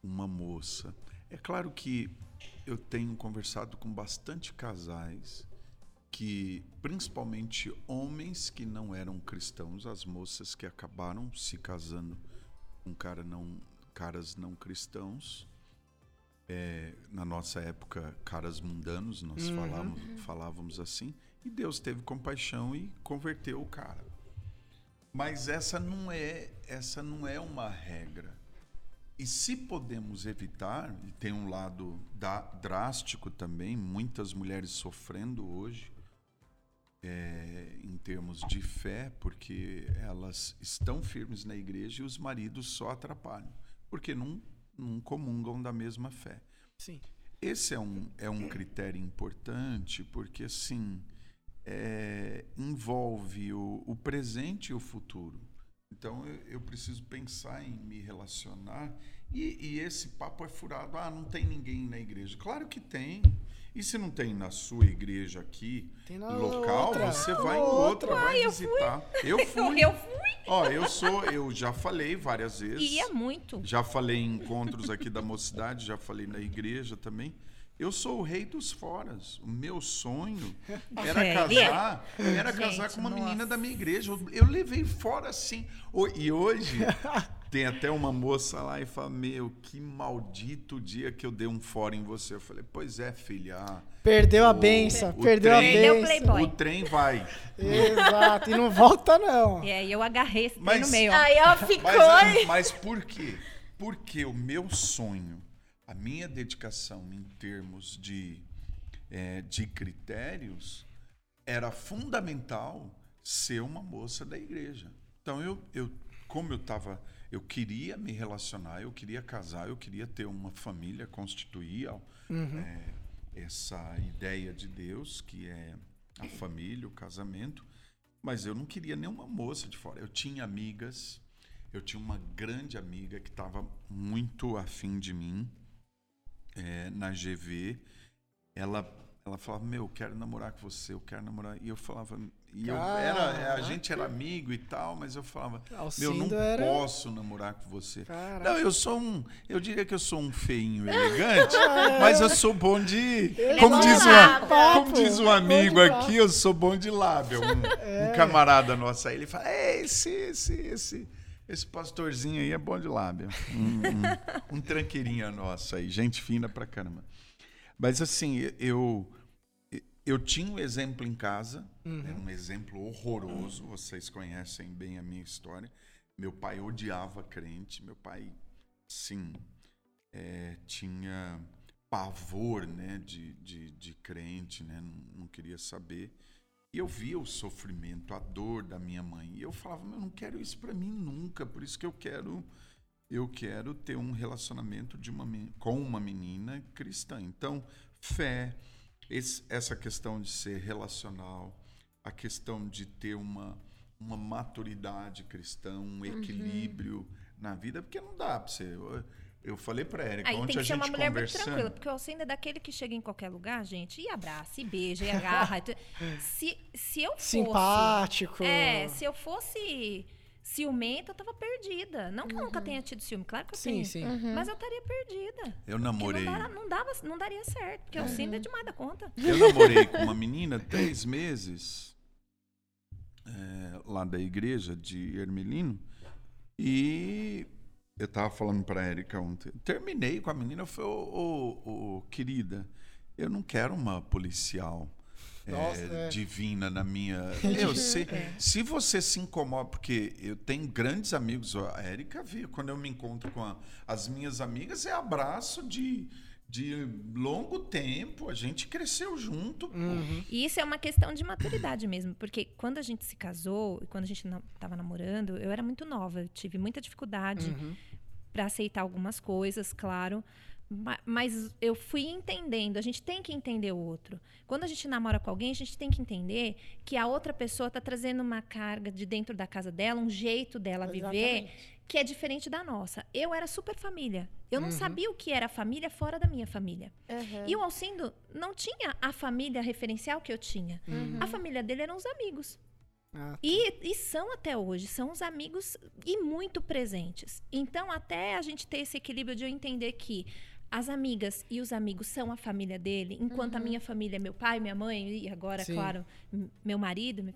Speaker 4: uma moça, é claro que eu tenho conversado com bastante casais que, principalmente homens que não eram cristãos, as moças que acabaram se casando com cara não, caras não cristãos, é, na nossa época, caras mundanos, nós
Speaker 1: Uhum.
Speaker 4: falávamos, falávamos assim, e Deus teve compaixão e converteu o cara. Mas essa não é, essa não é uma regra. E se podemos evitar, e tem um lado da- drástico também, muitas mulheres sofrendo hoje, é, em termos de fé, porque elas estão firmes na igreja e os maridos só atrapalham, porque não, não comungam da mesma fé.
Speaker 1: Sim.
Speaker 4: Esse é um, é um critério importante, porque assim é, envolve o, o presente e o futuro. Então eu, eu preciso pensar em me relacionar. E, e esse papo é furado. Ah, não tem ninguém na igreja. Claro que tem. E se não tem na sua igreja aqui,
Speaker 1: Tem na
Speaker 4: local,
Speaker 1: outra.
Speaker 4: você vai em
Speaker 1: outra.
Speaker 4: outra, vai visitar. Eu fui.
Speaker 3: Eu fui
Speaker 4: Ó, eu sou, eu já falei várias vezes.
Speaker 3: e ia muito.
Speaker 4: Já falei em encontros aqui da mocidade, já falei na igreja também. Eu sou o rei dos foras. O meu sonho era
Speaker 3: É,
Speaker 4: casar, era
Speaker 3: Gente,
Speaker 4: casar com uma menina da minha igreja. Eu, eu levei fora assim. E hoje tem até uma moça lá e fala: Meu, que maldito dia que eu dei um fora em você. Eu falei: Pois é, filha. ah,
Speaker 1: Perdeu a benção, perdeu a
Speaker 3: Perdeu o
Speaker 1: benção.
Speaker 3: Playboy.
Speaker 4: O trem vai.
Speaker 1: Exato, e não volta não.
Speaker 3: E aí eu agarrei esse trem
Speaker 4: Mas-
Speaker 3: no meio. ó.
Speaker 2: Aí, ó, ficou.
Speaker 4: Mas, mas por quê? Porque o meu sonho, a minha dedicação em termos de, eh, de critérios, era fundamental ser uma moça da igreja. Então, eu, eu como eu estava. Eu queria me relacionar, eu queria casar, eu queria ter uma família, constituir ó, eh, essa ideia de Deus, que é a família, o casamento. Mas eu não queria nenhuma moça de fora. Eu tinha amigas, eu tinha uma grande amiga que estava muito afim de mim eh, na GV. Ela, ela falava: Meu, eu quero namorar com você, eu quero namorar. E eu falava. E eu era, a gente era amigo e tal, mas eu falava: Meu,
Speaker 1: Alcindo
Speaker 4: não
Speaker 1: era-
Speaker 4: posso namorar com você.
Speaker 1: Caraca.
Speaker 4: Não, eu sou um. Eu diria que eu sou um feinho elegante, mas eu sou bom de. Como
Speaker 2: bom
Speaker 4: diz, uma, como diz um amigo
Speaker 1: lábio.
Speaker 4: aqui, eu sou bom de lábio. Um,
Speaker 1: É.
Speaker 4: um camarada nosso aí, ele fala: "É, esse, esse, esse. Esse pastorzinho aí é bom de lábio. Um, um, um tranqueirinha nosso aí, gente fina pra caramba. Mas assim, eu eu tinha um exemplo em casa, era um exemplo horroroso, vocês conhecem bem a minha história. Meu pai odiava crente, meu pai, sim, é, tinha pavor né, de, de, de crente, né, não, não queria saber. E eu via o sofrimento, a dor da minha mãe. E eu falava, "Meu, eu não quero isso para mim nunca, por isso que eu quero eu quero ter um relacionamento de uma, com uma menina cristã. Então, fé, esse- essa questão de ser relacional, a questão de ter uma, uma maturidade cristã, um equilíbrio na vida, porque não dá para você. Eu, falei para Érica,
Speaker 3: Aí
Speaker 4: ontem
Speaker 3: tem que ser uma mulher muito tranquila, porque o Alcendo é daquele que chega em qualquer lugar, gente, e abraça, e beija, e agarra. se, se eu fosse...
Speaker 1: Simpático.
Speaker 3: É, se eu fosse ciumenta, eu tava perdida. Não que eu nunca tenha tido ciúme, claro que eu
Speaker 1: Sim,
Speaker 3: tenho.
Speaker 1: sim.
Speaker 3: Mas eu estaria perdida.
Speaker 4: Eu namorei.
Speaker 3: Não, dava- não, dava, não daria certo, porque o Alcendo é demais da conta.
Speaker 4: Eu namorei com uma menina três meses é, lá da igreja de Ermelino e eu tava falando pra Érica ontem. Terminei com a menina, eu falei, ô, ô, ô, querida, eu não quero uma policial. é,
Speaker 1: Nossa, é.
Speaker 4: divina na minha. Eu sei. Se você se incomoda, porque eu tenho grandes amigos, a Érica viu, quando eu me encontro com a- as minhas amigas, é abraço de, de longo tempo. A gente cresceu junto. pô.
Speaker 3: E isso é uma questão de maturidade mesmo, porque quando a gente se casou e quando a gente estava namorando, eu era muito nova, eu tive muita dificuldade
Speaker 1: Uhum.
Speaker 3: para aceitar algumas coisas, claro. Ma- Mas eu fui entendendo, a gente tem que entender o outro. Quando a gente namora com alguém, a gente tem que entender que a outra pessoa está trazendo uma carga de dentro da casa dela, um jeito dela viver
Speaker 1: Exatamente.
Speaker 3: Que é diferente da nossa. Eu era super família. Eu
Speaker 1: Uhum.
Speaker 3: não sabia o que era família fora da minha família.
Speaker 2: Aham.
Speaker 3: E o Alcindo não tinha a família referencial que eu tinha.
Speaker 1: Uhum.
Speaker 3: A família dele eram os amigos.
Speaker 1: Ah,
Speaker 3: E, e são até hoje, são os amigos e muito presentes. Então, até a gente ter esse equilíbrio de eu entender que as amigas e os amigos são a família dele, enquanto a minha família é meu pai, minha mãe e agora,
Speaker 1: Sim.
Speaker 3: claro, meu marido.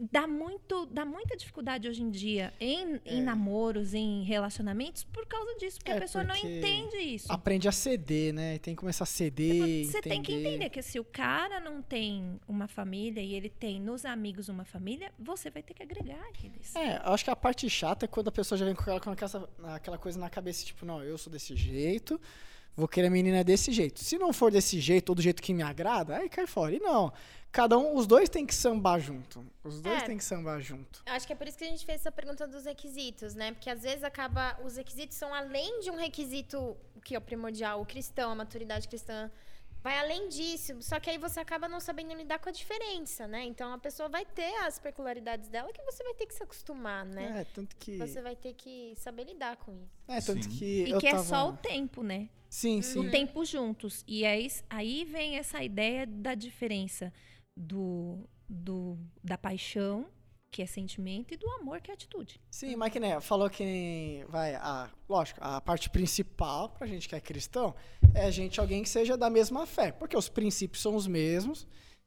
Speaker 3: Dá, muito, dá muita dificuldade hoje em dia em, em namoros, em relacionamentos, por causa disso, porque
Speaker 1: É,
Speaker 3: a pessoa não
Speaker 1: porque
Speaker 3: entende isso.
Speaker 1: Aprende a ceder, né? Tem que começar a ceder.
Speaker 3: Você tem que entender que se o cara não tem uma família e ele tem nos amigos uma família, você vai ter que agregar eles.
Speaker 1: É, eu acho que a parte chata é quando a pessoa já vem com aquela, com aquela, aquela coisa na cabeça, tipo, não, eu sou desse jeito, vou querer a menina desse jeito. Se não for desse jeito ou do jeito que me agrada, aí cai fora. E não, cada um, os dois tem que sambar junto. Os dois
Speaker 2: É.
Speaker 1: tem que sambar junto.
Speaker 2: Acho que é por isso que a gente fez essa pergunta dos requisitos, né? Porque às vezes acaba. Os requisitos são além de um requisito que é o primordial, o cristão, a maturidade cristã. Vai além disso. Só que aí você acaba não sabendo lidar com a diferença, né? Então a pessoa vai ter as peculiaridades dela que você vai ter que se acostumar, né?
Speaker 1: É, tanto que.
Speaker 2: Você vai ter que saber lidar com isso.
Speaker 1: É, tanto
Speaker 4: Sim.
Speaker 1: que.
Speaker 3: E
Speaker 1: eu
Speaker 3: que é
Speaker 1: tava...
Speaker 3: só o tempo, né?
Speaker 1: Sim, sim.
Speaker 3: O tempo juntos. E aí, aí vem essa ideia da diferença do, do da paixão, que é sentimento, e do amor, que é atitude.
Speaker 1: Sim, mas que né, falou que nem- vai, a, lógico, a parte principal pra gente que é cristão é a gente alguém que seja da mesma fé, porque os princípios são os mesmos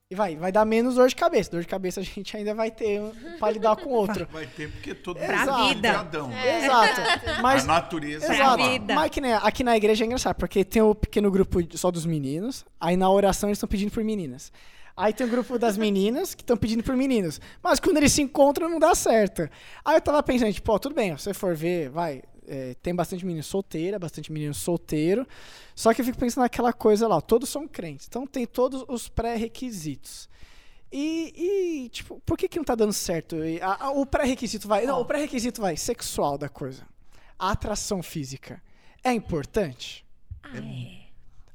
Speaker 1: e vai, vai dar menos dor de cabeça. Dor de cabeça a gente ainda vai ter um, pra lidar com o outro.
Speaker 4: Vai ter, porque todo mundo é
Speaker 3: vida.
Speaker 4: ligadão.
Speaker 1: Exato. Mas
Speaker 4: a natureza
Speaker 3: Pra
Speaker 4: é
Speaker 3: vida.
Speaker 1: Mas que, né, aqui na igreja é engraçado, porque tem o pequeno grupo só dos meninos, aí na oração eles estão pedindo por meninas. Aí tem o grupo das meninas que estão pedindo por meninos. Mas quando eles se encontram, não dá certo. Aí eu tava pensando, tipo, ó, tudo bem, se você for ver, vai, é, tem bastante menino solteira, bastante menino solteiro. Só que eu fico pensando naquela coisa lá, todos são crentes. Então tem todos os pré-requisitos. E, e, tipo, por que que não tá dando certo? E a- a- o pré-requisito vai. Não, o pré-requisito vai sexual da coisa. A atração física. É importante?
Speaker 3: Ah, é.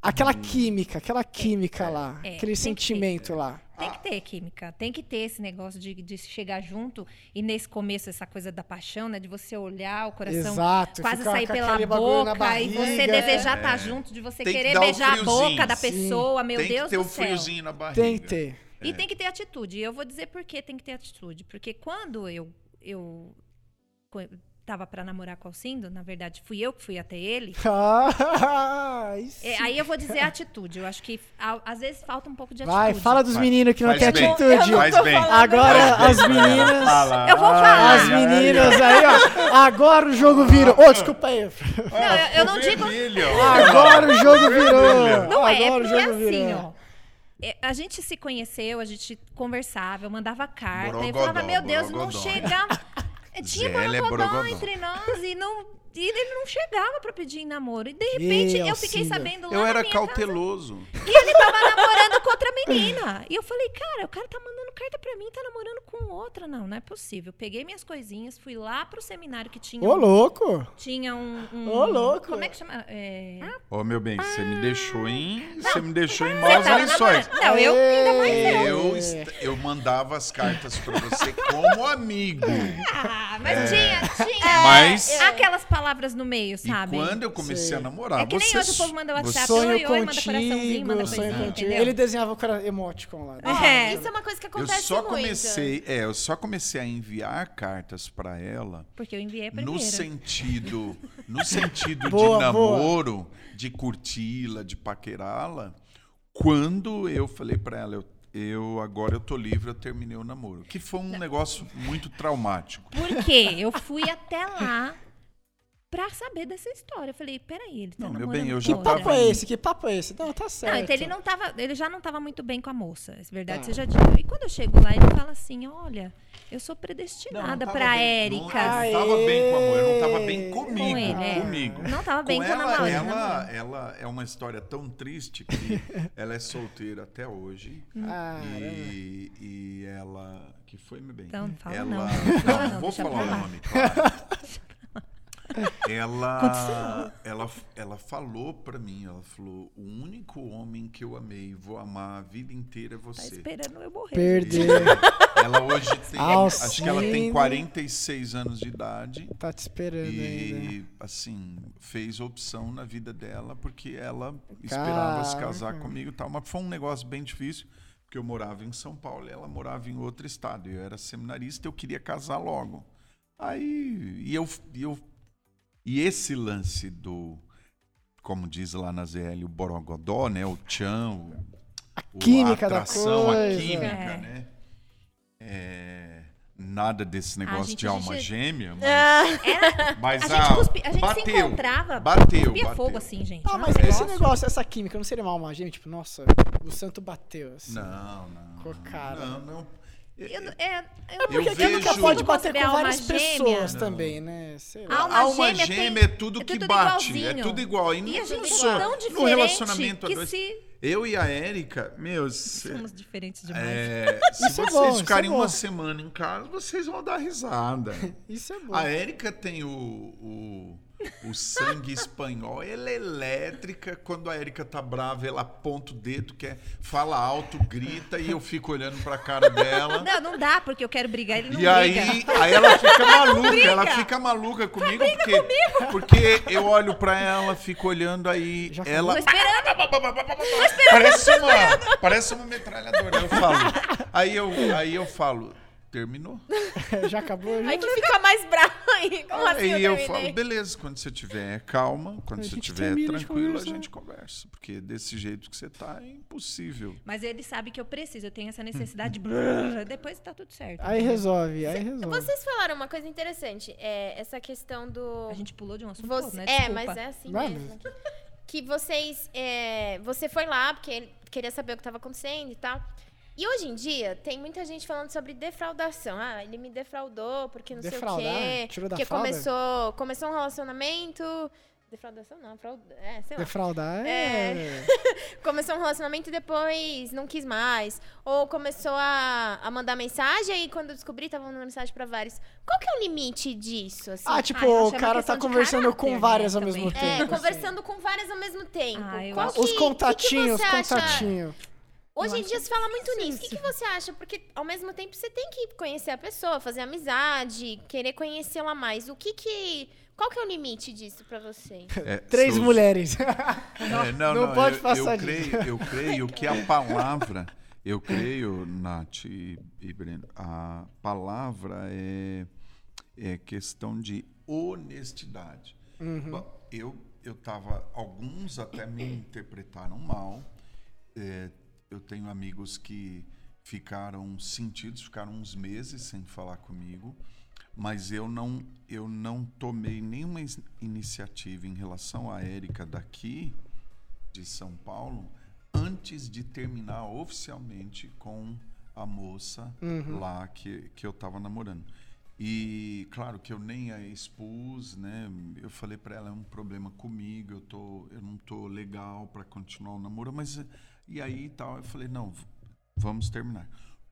Speaker 1: Aquela química, aquela química lá.
Speaker 3: é,
Speaker 1: aquele
Speaker 3: tem que
Speaker 1: sentimento lá.
Speaker 3: Tem que ter química, tem que ter esse negócio de, de chegar junto e nesse começo essa coisa da paixão, né? De você olhar o coração
Speaker 1: Exato.
Speaker 3: quase sair pela boca e você
Speaker 1: barriga.
Speaker 3: desejar estar junto, de você
Speaker 4: Tem que
Speaker 3: querer
Speaker 4: o
Speaker 3: beijar a boca da
Speaker 1: Sim.
Speaker 3: pessoa, meu
Speaker 4: tem
Speaker 3: Deus
Speaker 4: que ter
Speaker 3: do
Speaker 4: o
Speaker 3: céu.
Speaker 4: friozinho na barriga.
Speaker 1: Tem que ter.
Speaker 3: E tem que ter atitude. E eu vou dizer por que tem que ter atitude. Porque quando eu, eu tava pra namorar com o Alcindo, na verdade fui eu que fui até ele.
Speaker 1: Ah, isso.
Speaker 3: é, aí eu vou dizer atitude. Eu acho que a- às vezes falta um pouco de atitude.
Speaker 1: Vai, fala dos meninos que não
Speaker 4: Faz
Speaker 1: tem
Speaker 4: bem.
Speaker 1: atitude.
Speaker 4: Faz bem.
Speaker 1: Agora
Speaker 4: Faz
Speaker 1: as
Speaker 4: bem.
Speaker 1: meninas.
Speaker 3: Eu vou falar.
Speaker 1: As meninas aí, ó. Agora o jogo virou. Ô, desculpa aí.
Speaker 3: Não, eu, eu não digo.
Speaker 1: Agora o jogo virou.
Speaker 3: Não é,
Speaker 1: Agora o
Speaker 3: porque
Speaker 1: jogo
Speaker 3: assim,
Speaker 1: virou.
Speaker 3: ó. é, A gente se conheceu, a gente conversava, eu mandava carta e
Speaker 4: Borogodó,
Speaker 3: falava, meu Deus, não
Speaker 4: borogodó.
Speaker 3: Tinha
Speaker 4: Zélia é
Speaker 3: borogodó
Speaker 4: borogodó.
Speaker 3: entre nós e não. E ele não chegava pra pedir em namoro. E de repente eu fiquei sabendo lá
Speaker 4: Eu
Speaker 3: na
Speaker 4: era
Speaker 3: minha casa
Speaker 4: cauteloso.
Speaker 3: que ele tava namorando com outra menina. E eu falei, cara, o cara tá mandando carta pra mim, tá namorando com outra. Não, não é possível. Peguei minhas coisinhas, fui lá pro seminário que tinha.
Speaker 1: Ô,
Speaker 3: um-
Speaker 1: louco!
Speaker 3: Tinha um. um-
Speaker 1: Ô, louco.
Speaker 3: Como é que chama? É...
Speaker 4: Ô, meu bem, você me deixou em. Você me deixou em maus lençóis.
Speaker 3: namorando. Não, eu ainda mais eu.
Speaker 4: Eu, est- eu mandava as cartas pra você como amigo.
Speaker 3: Ah, mas tinha, tinha.
Speaker 4: Mas-
Speaker 3: Aquelas palavras no meio, sabe?
Speaker 4: E quando eu comecei
Speaker 1: Sei.
Speaker 4: a namorar,
Speaker 3: É que nem hoje o povo manda WhatsApp,
Speaker 4: você-
Speaker 3: oi,
Speaker 1: Sonho
Speaker 3: oi, manda coraçãozinho, manda
Speaker 1: sonho
Speaker 3: coisinha,
Speaker 1: contigo.
Speaker 3: entendeu?
Speaker 1: Ele desenhava o cara emoticon lá.
Speaker 2: Ó,
Speaker 3: É.
Speaker 2: Isso é uma coisa que
Speaker 4: Eu
Speaker 2: acontece
Speaker 4: só
Speaker 2: muito.
Speaker 4: comecei, é, eu só comecei a enviar cartas pra ela
Speaker 3: Porque eu enviei primeiro.
Speaker 4: no sentido, no sentido
Speaker 1: Boa,
Speaker 4: de
Speaker 1: boa.
Speaker 4: namoro, de curti-la, de paquerá-la, quando eu falei pra ela, eu, eu agora eu tô livre, eu terminei o namoro, que foi um negócio muito traumático.
Speaker 3: Por quê? Eu fui até lá pra saber dessa história. Eu falei, peraí, ele tá
Speaker 4: Não, meu
Speaker 3: namorando
Speaker 4: bem, eu
Speaker 3: com
Speaker 4: já
Speaker 1: Que papo é esse? Que papo é esse? Não, tá certo.
Speaker 3: Não, então ele não tava, ele já não tava muito bem com a moça, é verdade
Speaker 1: Tá.
Speaker 3: seja dita. E quando eu chego lá, ele fala assim: "Olha, eu sou predestinada
Speaker 4: tava
Speaker 3: pra
Speaker 4: bem, não-
Speaker 3: Érica".
Speaker 4: Não, tava bem com a eu não tava bem
Speaker 1: Com
Speaker 4: comigo,
Speaker 3: ele, é.
Speaker 4: comigo.
Speaker 3: Não tava bem
Speaker 4: com
Speaker 3: com a
Speaker 4: ela,
Speaker 3: namorada.
Speaker 4: ela, ela é uma história tão triste que ela é solteira até hoje.
Speaker 1: Ah,
Speaker 4: E, e ela. Que foi, meu bem?
Speaker 3: Então, fala
Speaker 4: ela,
Speaker 3: não.
Speaker 4: Não,
Speaker 3: Fala
Speaker 4: não vou falar o nome, claro. Ela, ela, ela falou pra mim, ela falou, o único homem que eu amei, vou amar a vida inteira é
Speaker 3: Tá
Speaker 4: você.
Speaker 3: esperando eu morrer.
Speaker 1: Perder.
Speaker 4: Ela hoje tem,
Speaker 1: Alcindo.
Speaker 4: acho que ela tem 46 anos de idade.
Speaker 1: Tá te esperando ainda.
Speaker 4: E, assim, fez opção na vida dela porque ela esperava se casar comigo e tal. Mas foi um negócio bem difícil, porque eu morava em São Paulo e ela morava em outro estado. Eu era seminarista e eu queria casar logo. Aí, e eu, e eu. E esse lance do. Como diz lá na ZL, o Borogodó, né? O Tchan, o, o-
Speaker 1: química
Speaker 4: a
Speaker 1: da
Speaker 4: atração, a
Speaker 1: coisa.
Speaker 4: química,
Speaker 3: É.
Speaker 4: né? É, nada desse
Speaker 3: A
Speaker 4: negócio
Speaker 3: gente-
Speaker 4: de
Speaker 3: a
Speaker 4: alma
Speaker 3: gente-
Speaker 4: gêmea, mas.
Speaker 3: Era,
Speaker 4: Mas
Speaker 3: a gente, cuspi- a gente
Speaker 4: bateu,
Speaker 3: se encontrava,
Speaker 4: bateu,
Speaker 3: cuspia
Speaker 4: bateu.
Speaker 3: fogo assim, gente.
Speaker 1: Ah, mas esse
Speaker 3: negócio.
Speaker 1: essa química, não seria mal uma gente? Tipo, nossa, o santo bateu. Assim.
Speaker 4: Não, não.
Speaker 1: Com a cara.
Speaker 4: Não, não.
Speaker 3: Eu, é, eu,
Speaker 1: É porque
Speaker 4: Eu
Speaker 1: a química
Speaker 4: vejo-
Speaker 1: pode bater
Speaker 3: Considerar
Speaker 1: com várias pessoas
Speaker 4: Não.
Speaker 1: também, né? Sei
Speaker 3: A
Speaker 1: lá.
Speaker 3: alma
Speaker 4: Alma
Speaker 3: gêmea
Speaker 4: gêmea,
Speaker 3: tem-
Speaker 4: é tudo
Speaker 3: é
Speaker 4: que
Speaker 3: tudo
Speaker 4: bate, é
Speaker 3: igualzinho.
Speaker 4: tudo igual. E,
Speaker 3: E a
Speaker 4: não
Speaker 3: gente
Speaker 4: sou-
Speaker 3: é tão
Speaker 4: no
Speaker 3: diferente
Speaker 4: relacionamento a
Speaker 3: que
Speaker 4: dois.
Speaker 3: se
Speaker 4: Eu e a Érica, meu, se,
Speaker 3: somos diferentes demais.
Speaker 4: é, se
Speaker 1: Isso é
Speaker 4: vocês
Speaker 1: bom, isso
Speaker 4: ficarem
Speaker 1: é bom.
Speaker 4: uma semana em casa, vocês vão dar risada.
Speaker 1: Isso é bom.
Speaker 4: A Érica tem o, o, o sangue espanhol, ela é elétrica. Quando a Érica tá brava, ela aponta o dedo, quer, fala alto, grita, e eu fico olhando pra cara dela.
Speaker 3: Não, não dá, porque eu quero brigar, ele não
Speaker 4: E
Speaker 3: briga.
Speaker 4: aí, aí ela fica maluca, ela fica maluca comigo, porque, porque eu olho pra ela, fico olhando aí,
Speaker 1: Já
Speaker 4: ela
Speaker 3: Tô esperando.
Speaker 4: parece uma, parece uma metralhadora. Eu falo, aí eu, aí eu falo, terminou?
Speaker 1: Já acabou? Já?
Speaker 2: Aí que fica mais bravo aí. Como assim
Speaker 4: aí
Speaker 2: eu
Speaker 4: eu falo, beleza, quando você tiver calma, quando
Speaker 1: A
Speaker 4: você
Speaker 1: gente
Speaker 4: tiver tranquilo, a gente conversa, porque desse jeito que você tá é impossível.
Speaker 3: Mas ele sabe que eu preciso, eu tenho essa necessidade de brrr, depois tá tudo certo.
Speaker 1: Aí resolve, aí resolve.
Speaker 2: Vocês falaram uma coisa interessante. É, essa questão do.
Speaker 3: A gente pulou de um assunto
Speaker 2: Você-
Speaker 3: né?
Speaker 2: é,
Speaker 3: Desculpa.
Speaker 2: mas é assim
Speaker 1: Vai
Speaker 2: mesmo. Que vocês. é, você foi lá porque ele queria saber o que estava acontecendo e tal. E hoje em dia tem muita gente falando sobre defraudação. Ah, ele me defraudou porque não
Speaker 1: Defraudar?
Speaker 2: sei o quê.
Speaker 1: Tirou da
Speaker 2: porque
Speaker 1: fralda?
Speaker 2: começou, começou um relacionamento. Defraudação não, frauda. É, sei lá.
Speaker 1: Defraudar é.
Speaker 2: Começou um relacionamento e depois não quis mais. Ou começou a, a mandar mensagem e quando eu descobri, tava mandando mensagem pra vários. Qual que é o limite disso? Assim?
Speaker 1: Ah, tipo,
Speaker 3: Ah,
Speaker 1: o
Speaker 3: é
Speaker 1: cara tá conversando
Speaker 3: caráter,
Speaker 1: com
Speaker 3: né,
Speaker 1: várias ao
Speaker 3: também.
Speaker 1: mesmo tempo.
Speaker 2: É,
Speaker 1: assim.
Speaker 2: conversando com várias ao mesmo tempo.
Speaker 3: Ah, eu
Speaker 2: Qual
Speaker 1: Os contatinhos,
Speaker 2: que que você acha-
Speaker 1: contatinho.
Speaker 2: Hoje em dia se fala muito nisso. O que, que você acha? Porque ao mesmo tempo você tem que conhecer a pessoa, fazer amizade, querer conhecê-la mais. O que que. Qual que é o limite disso pra vocês?
Speaker 4: É,
Speaker 1: Três
Speaker 4: seus-
Speaker 1: mulheres.
Speaker 4: É, não,
Speaker 1: Não
Speaker 4: não,
Speaker 1: pode
Speaker 4: eu,
Speaker 1: passar
Speaker 4: eu creio, eu creio que a palavra, eu creio, Nath e, e Breno, a palavra é, é questão de honestidade.
Speaker 1: Uhum.
Speaker 4: Bom, eu, eu tava, alguns até me interpretaram mal. É, eu tenho amigos que ficaram sentidos, ficaram uns meses sem falar comigo, mas eu não, eu não tomei nenhuma iniciativa em relação à Érica daqui de São Paulo antes de terminar oficialmente com a moça
Speaker 1: Uhum.
Speaker 4: lá que, que eu estava namorando. E claro que eu nem a expus, né? Eu falei para ela é um problema comigo, eu tô, eu não tô legal para continuar o namoro, mas e aí tal, eu falei não, vamos terminar.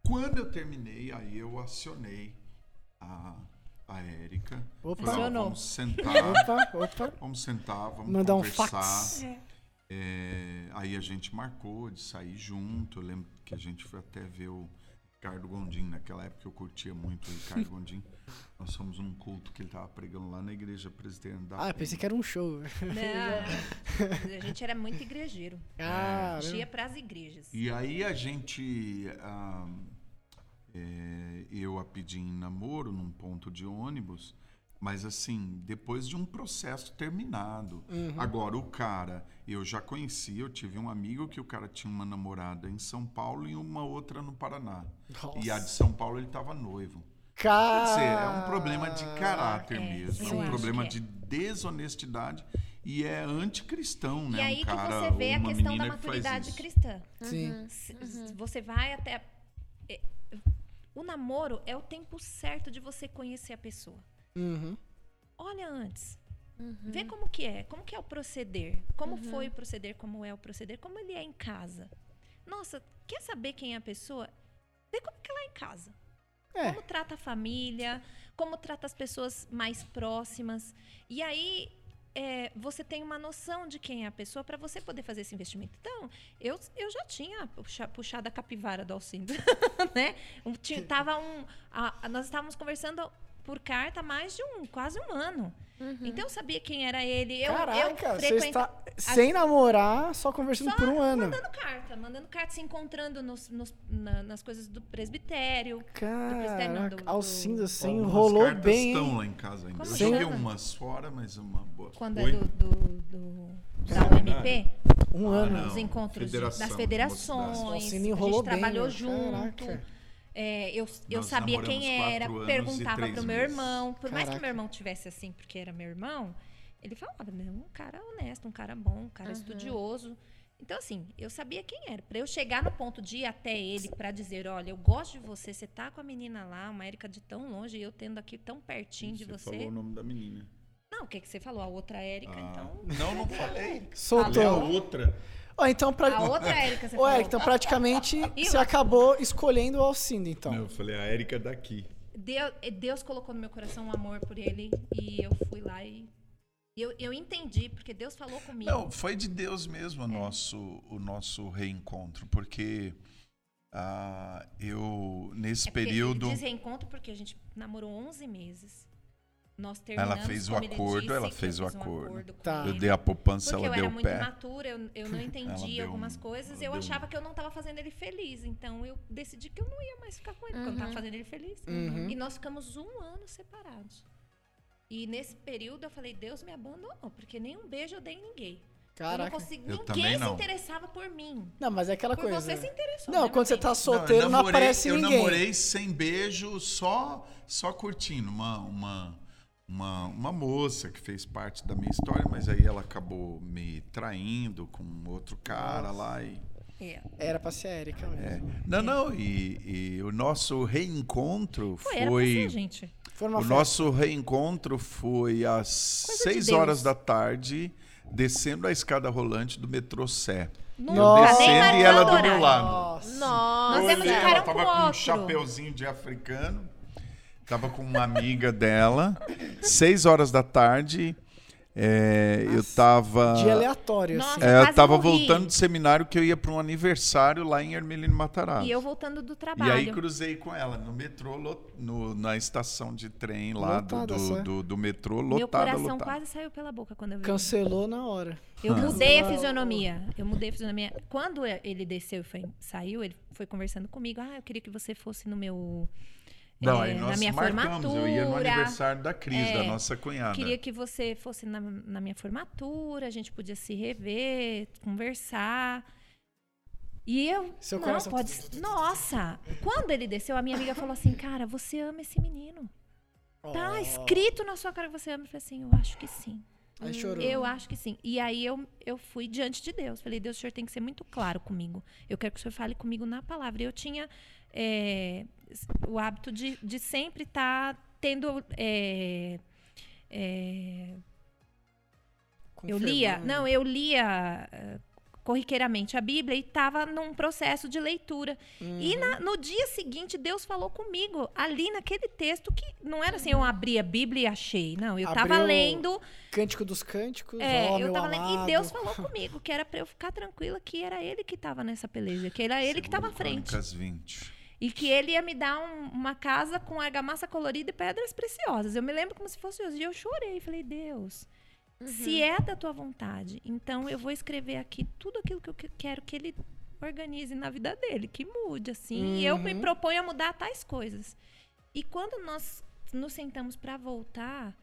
Speaker 4: Quando eu terminei, aí eu acionei a, a Érica.
Speaker 1: Opa.
Speaker 4: Falei, vamos sentar,
Speaker 1: Opa, opa.
Speaker 4: vamos sentar, vamos
Speaker 1: Mandar um
Speaker 4: conversar.
Speaker 1: fax.
Speaker 4: É, aí a gente marcou de sair junto. Eu lembro que a gente foi até ver o Ricardo Gondim. Naquela época eu curtia muito o Ricardo Gondim. Nós fomos num culto que ele estava pregando lá na igreja presbiteriana da
Speaker 1: Ah, pensei que era um show.
Speaker 3: Não, a gente era muito igrejeiro.
Speaker 1: Ah,
Speaker 3: A gente ia pras igrejas.
Speaker 4: E aí a gente. ah, é, eu a pedi em namoro num ponto de ônibus, mas assim, depois de um processo terminado. Agora, o cara, eu já conheci, eu tive um amigo que o cara tinha uma namorada em São Paulo e uma outra no Paraná. E a de São Paulo ele estava noivo. Quer dizer, é um problema de caráter
Speaker 3: É,
Speaker 4: mesmo, é um problema
Speaker 3: que é.
Speaker 4: de desonestidade e é anticristão, né?
Speaker 3: E aí
Speaker 4: um
Speaker 3: que
Speaker 4: cara
Speaker 3: você vê a
Speaker 4: uma
Speaker 3: questão da
Speaker 4: que
Speaker 3: maturidade
Speaker 4: isso.
Speaker 3: cristã.
Speaker 1: Sim.
Speaker 3: Se- se Você vai até. é, O namoro é o tempo certo de você conhecer a pessoa.
Speaker 1: Uhum.
Speaker 3: Olha antes. Vê como que é, como que é o proceder, como foi o proceder, como é o proceder, como ele é em casa. Nossa, quer saber quem é a pessoa? Vê como que ela é em casa.
Speaker 1: É.
Speaker 3: Como trata a família, como trata as pessoas mais próximas. E aí é, você tem uma noção de quem é a pessoa para você poder fazer esse investimento. Então, eu, eu já tinha puxa- puxado a capivara do Alcindo, né? Um, tava um, a- a- nós estávamos conversando por carta há mais de um, quase um ano. Então, eu sabia quem era ele. Eu,
Speaker 1: Caraca,
Speaker 3: eu
Speaker 1: você
Speaker 3: frequenta-
Speaker 1: está sem namorar, só conversando
Speaker 3: Só
Speaker 1: por um ano.
Speaker 3: mandando carta, mandando carta, se encontrando nos, nos- na- nas coisas do presbitério. presbitério, não, do-
Speaker 1: Caraca,
Speaker 3: do-
Speaker 1: Alcinda, você enrolou
Speaker 4: cartas
Speaker 1: bem,
Speaker 4: estão
Speaker 1: hein?
Speaker 4: lá em casa ainda.
Speaker 3: Como
Speaker 4: eu umas fora, mas uma boa.
Speaker 3: Quando
Speaker 4: Oi?
Speaker 3: é do, do, do- da UMP,
Speaker 1: Um
Speaker 4: Ah,
Speaker 1: ano.
Speaker 4: não.
Speaker 3: os encontros de-
Speaker 4: Federação
Speaker 3: das
Speaker 4: de
Speaker 3: federações.
Speaker 1: Alcine
Speaker 3: a gente
Speaker 1: bem,
Speaker 3: trabalhou
Speaker 1: né?
Speaker 3: junto.
Speaker 1: Caraca.
Speaker 3: É, eu eu
Speaker 4: Nós
Speaker 3: sabia quem era, perguntava pro meu irmão. Por mais que
Speaker 1: Caraca.
Speaker 3: meu irmão tivesse assim, porque era meu irmão, ele falava, né, um cara honesto, um cara bom, um cara estudioso. Então, assim, eu sabia quem era. Pra eu chegar no ponto de ir até ele pra dizer, olha, eu gosto de você, você tá com a menina lá, uma Érica de tão longe, e eu tendo aqui tão pertinho de você.
Speaker 4: falou o nome da menina.
Speaker 3: Não, o que, que você falou? A outra Érica,
Speaker 4: Ah,
Speaker 3: então.
Speaker 4: Não, não falei. Falei a
Speaker 1: Soltou.
Speaker 4: outra.
Speaker 1: Ó, então, pra...
Speaker 3: A outra Érica, você
Speaker 1: Ô,
Speaker 3: falou.
Speaker 1: Eric, então praticamente
Speaker 3: E
Speaker 1: você acabou escolhendo o Alcindo, então.
Speaker 4: Não, eu falei a Érica daqui.
Speaker 3: Deus, Deus colocou no meu coração um amor por ele e eu fui lá e eu, eu entendi, porque Deus falou comigo.
Speaker 4: Não, foi de Deus mesmo o nosso, o nosso reencontro, porque ah, eu, nesse
Speaker 3: É
Speaker 4: período.
Speaker 3: Diz reencontro porque a gente namorou 11 meses. Nós terminamos,
Speaker 4: fez o acordo,
Speaker 3: disse,
Speaker 4: ela
Speaker 3: eu
Speaker 4: fez o
Speaker 3: fiz um
Speaker 4: acordo.
Speaker 1: Tá.
Speaker 4: Eu dei a poupança,
Speaker 3: Porque
Speaker 4: ela
Speaker 3: eu
Speaker 4: deu
Speaker 3: era
Speaker 4: o
Speaker 3: muito
Speaker 4: pé.
Speaker 3: imatura, eu, eu não
Speaker 4: Ela
Speaker 3: entendi algumas
Speaker 4: um-
Speaker 3: coisas.
Speaker 4: ela
Speaker 3: Eu achava
Speaker 4: um-
Speaker 3: que eu não estava fazendo ele feliz. Então eu decidi que eu não ia mais ficar com ele, porque eu não estava fazendo ele feliz.
Speaker 1: Uhum.
Speaker 3: E nós ficamos um ano separados. E nesse período eu falei, Deus me abandonou, porque nem um beijo eu dei em ninguém. Eu não
Speaker 1: Caraca.
Speaker 3: consegui,
Speaker 4: Eu
Speaker 3: ninguém
Speaker 4: também
Speaker 3: se
Speaker 4: não.
Speaker 3: interessava por mim.
Speaker 1: Não, mas é aquela
Speaker 3: Por
Speaker 1: coisa.
Speaker 3: você se interessou.
Speaker 1: Não,
Speaker 3: né,
Speaker 1: quando você tá solteiro não,
Speaker 4: namorei-
Speaker 1: aparece
Speaker 4: eu
Speaker 1: ninguém.
Speaker 4: namorei sem beijo, só, só curtindo. Uma, uma, uma, uma moça que fez parte da minha história, mas aí ela acabou me traindo com outro cara lá e.
Speaker 3: É.
Speaker 1: Era pra ser a Erika mesmo.
Speaker 4: Não, não, e, e o nosso reencontro
Speaker 3: Pô,
Speaker 4: foi.
Speaker 3: era pra ser, gente.
Speaker 1: Foi
Speaker 4: O
Speaker 1: festa.
Speaker 4: nosso reencontro foi às
Speaker 3: Coisa de
Speaker 4: 6
Speaker 3: Deus.
Speaker 4: horas da tarde, descendo a escada rolante do metrô Sé.
Speaker 3: Nunca,
Speaker 4: Eu
Speaker 3: nem
Speaker 4: descendo e ela do meu lado.
Speaker 1: Nossa.
Speaker 2: Nossa.
Speaker 3: Nós temos um cara
Speaker 4: ela tava
Speaker 3: com
Speaker 4: com um chapeuzinho de africano. Tava com uma amiga dela. Seis horas da tarde. é, eu tava.
Speaker 1: Dia aleatório,
Speaker 3: Nossa.
Speaker 1: assim.
Speaker 4: é, eu tava
Speaker 3: morri.
Speaker 4: voltando do seminário que eu ia para um aniversário lá em Ermelino Matarazzo.
Speaker 3: E eu voltando do
Speaker 4: E
Speaker 3: trabalho.
Speaker 4: aí cruzei com ela no metrô, no- na estação de trem lá do,
Speaker 1: Lotada,
Speaker 4: do, do, do metrô,
Speaker 3: Meu
Speaker 4: lotada,
Speaker 3: coração
Speaker 4: lotada.
Speaker 3: quase saiu pela boca quando eu vi.
Speaker 1: Cancelou na hora.
Speaker 3: Eu mudei a fisionomia. Eu mudei a fisionomia. Quando ele desceu e foi- saiu, ele foi conversando comigo. Ah, eu queria que você fosse no meu.
Speaker 4: Não, aí nós
Speaker 3: na minha
Speaker 4: marcamos. Eu ia no
Speaker 3: formatura.
Speaker 4: aniversário da Cris, da
Speaker 3: É,
Speaker 4: nossa cunhada.
Speaker 3: Queria que você fosse na, na minha formatura, a gente podia se rever, conversar. E eu.
Speaker 1: Seu
Speaker 3: não,
Speaker 1: coração-
Speaker 3: pode. Nossa! Quando ele desceu, a minha amiga falou assim: Cara, você ama esse menino. Tá
Speaker 1: Ó.
Speaker 3: escrito na sua cara que você ama. Eu falei assim: Eu acho que sim.
Speaker 1: Aí chorou.
Speaker 3: Eu acho que sim. E aí eu, eu fui diante de Deus. Falei, Deus, o senhor tem que ser muito claro comigo. Eu quero que o senhor fale comigo na palavra. E eu tinha é, o hábito de, de sempre estar tendo. é, é, eu lia. Não, eu lia. eh, corriqueiramente a Bíblia e estava num processo de leitura.
Speaker 1: Uhum.
Speaker 3: E na- no dia seguinte, Deus falou comigo, ali naquele texto, que não era assim, eu abri a Bíblia e achei. Não, eu estava lendo.
Speaker 1: Cântico dos Cânticos,
Speaker 3: É,
Speaker 1: ó,
Speaker 3: eu
Speaker 1: meu
Speaker 3: tava lendo. E. Deus falou comigo que era para eu ficar tranquila, que era ele que estava nessa peleja, que era ele que estava à frente.
Speaker 4: Crônicas 20.
Speaker 3: E que ele ia me dar um- uma casa com argamassa colorida e pedras preciosas. Eu me lembro como se fosse hoje. E eu chorei. Falei, Deus, se é da tua vontade, então eu vou escrever aqui tudo aquilo que eu que- quero que ele organize na vida dele, que mude, assim. E eu me
Speaker 1: Uhum.
Speaker 3: proponho a mudar tais coisas. E quando nós nos sentamos para voltar,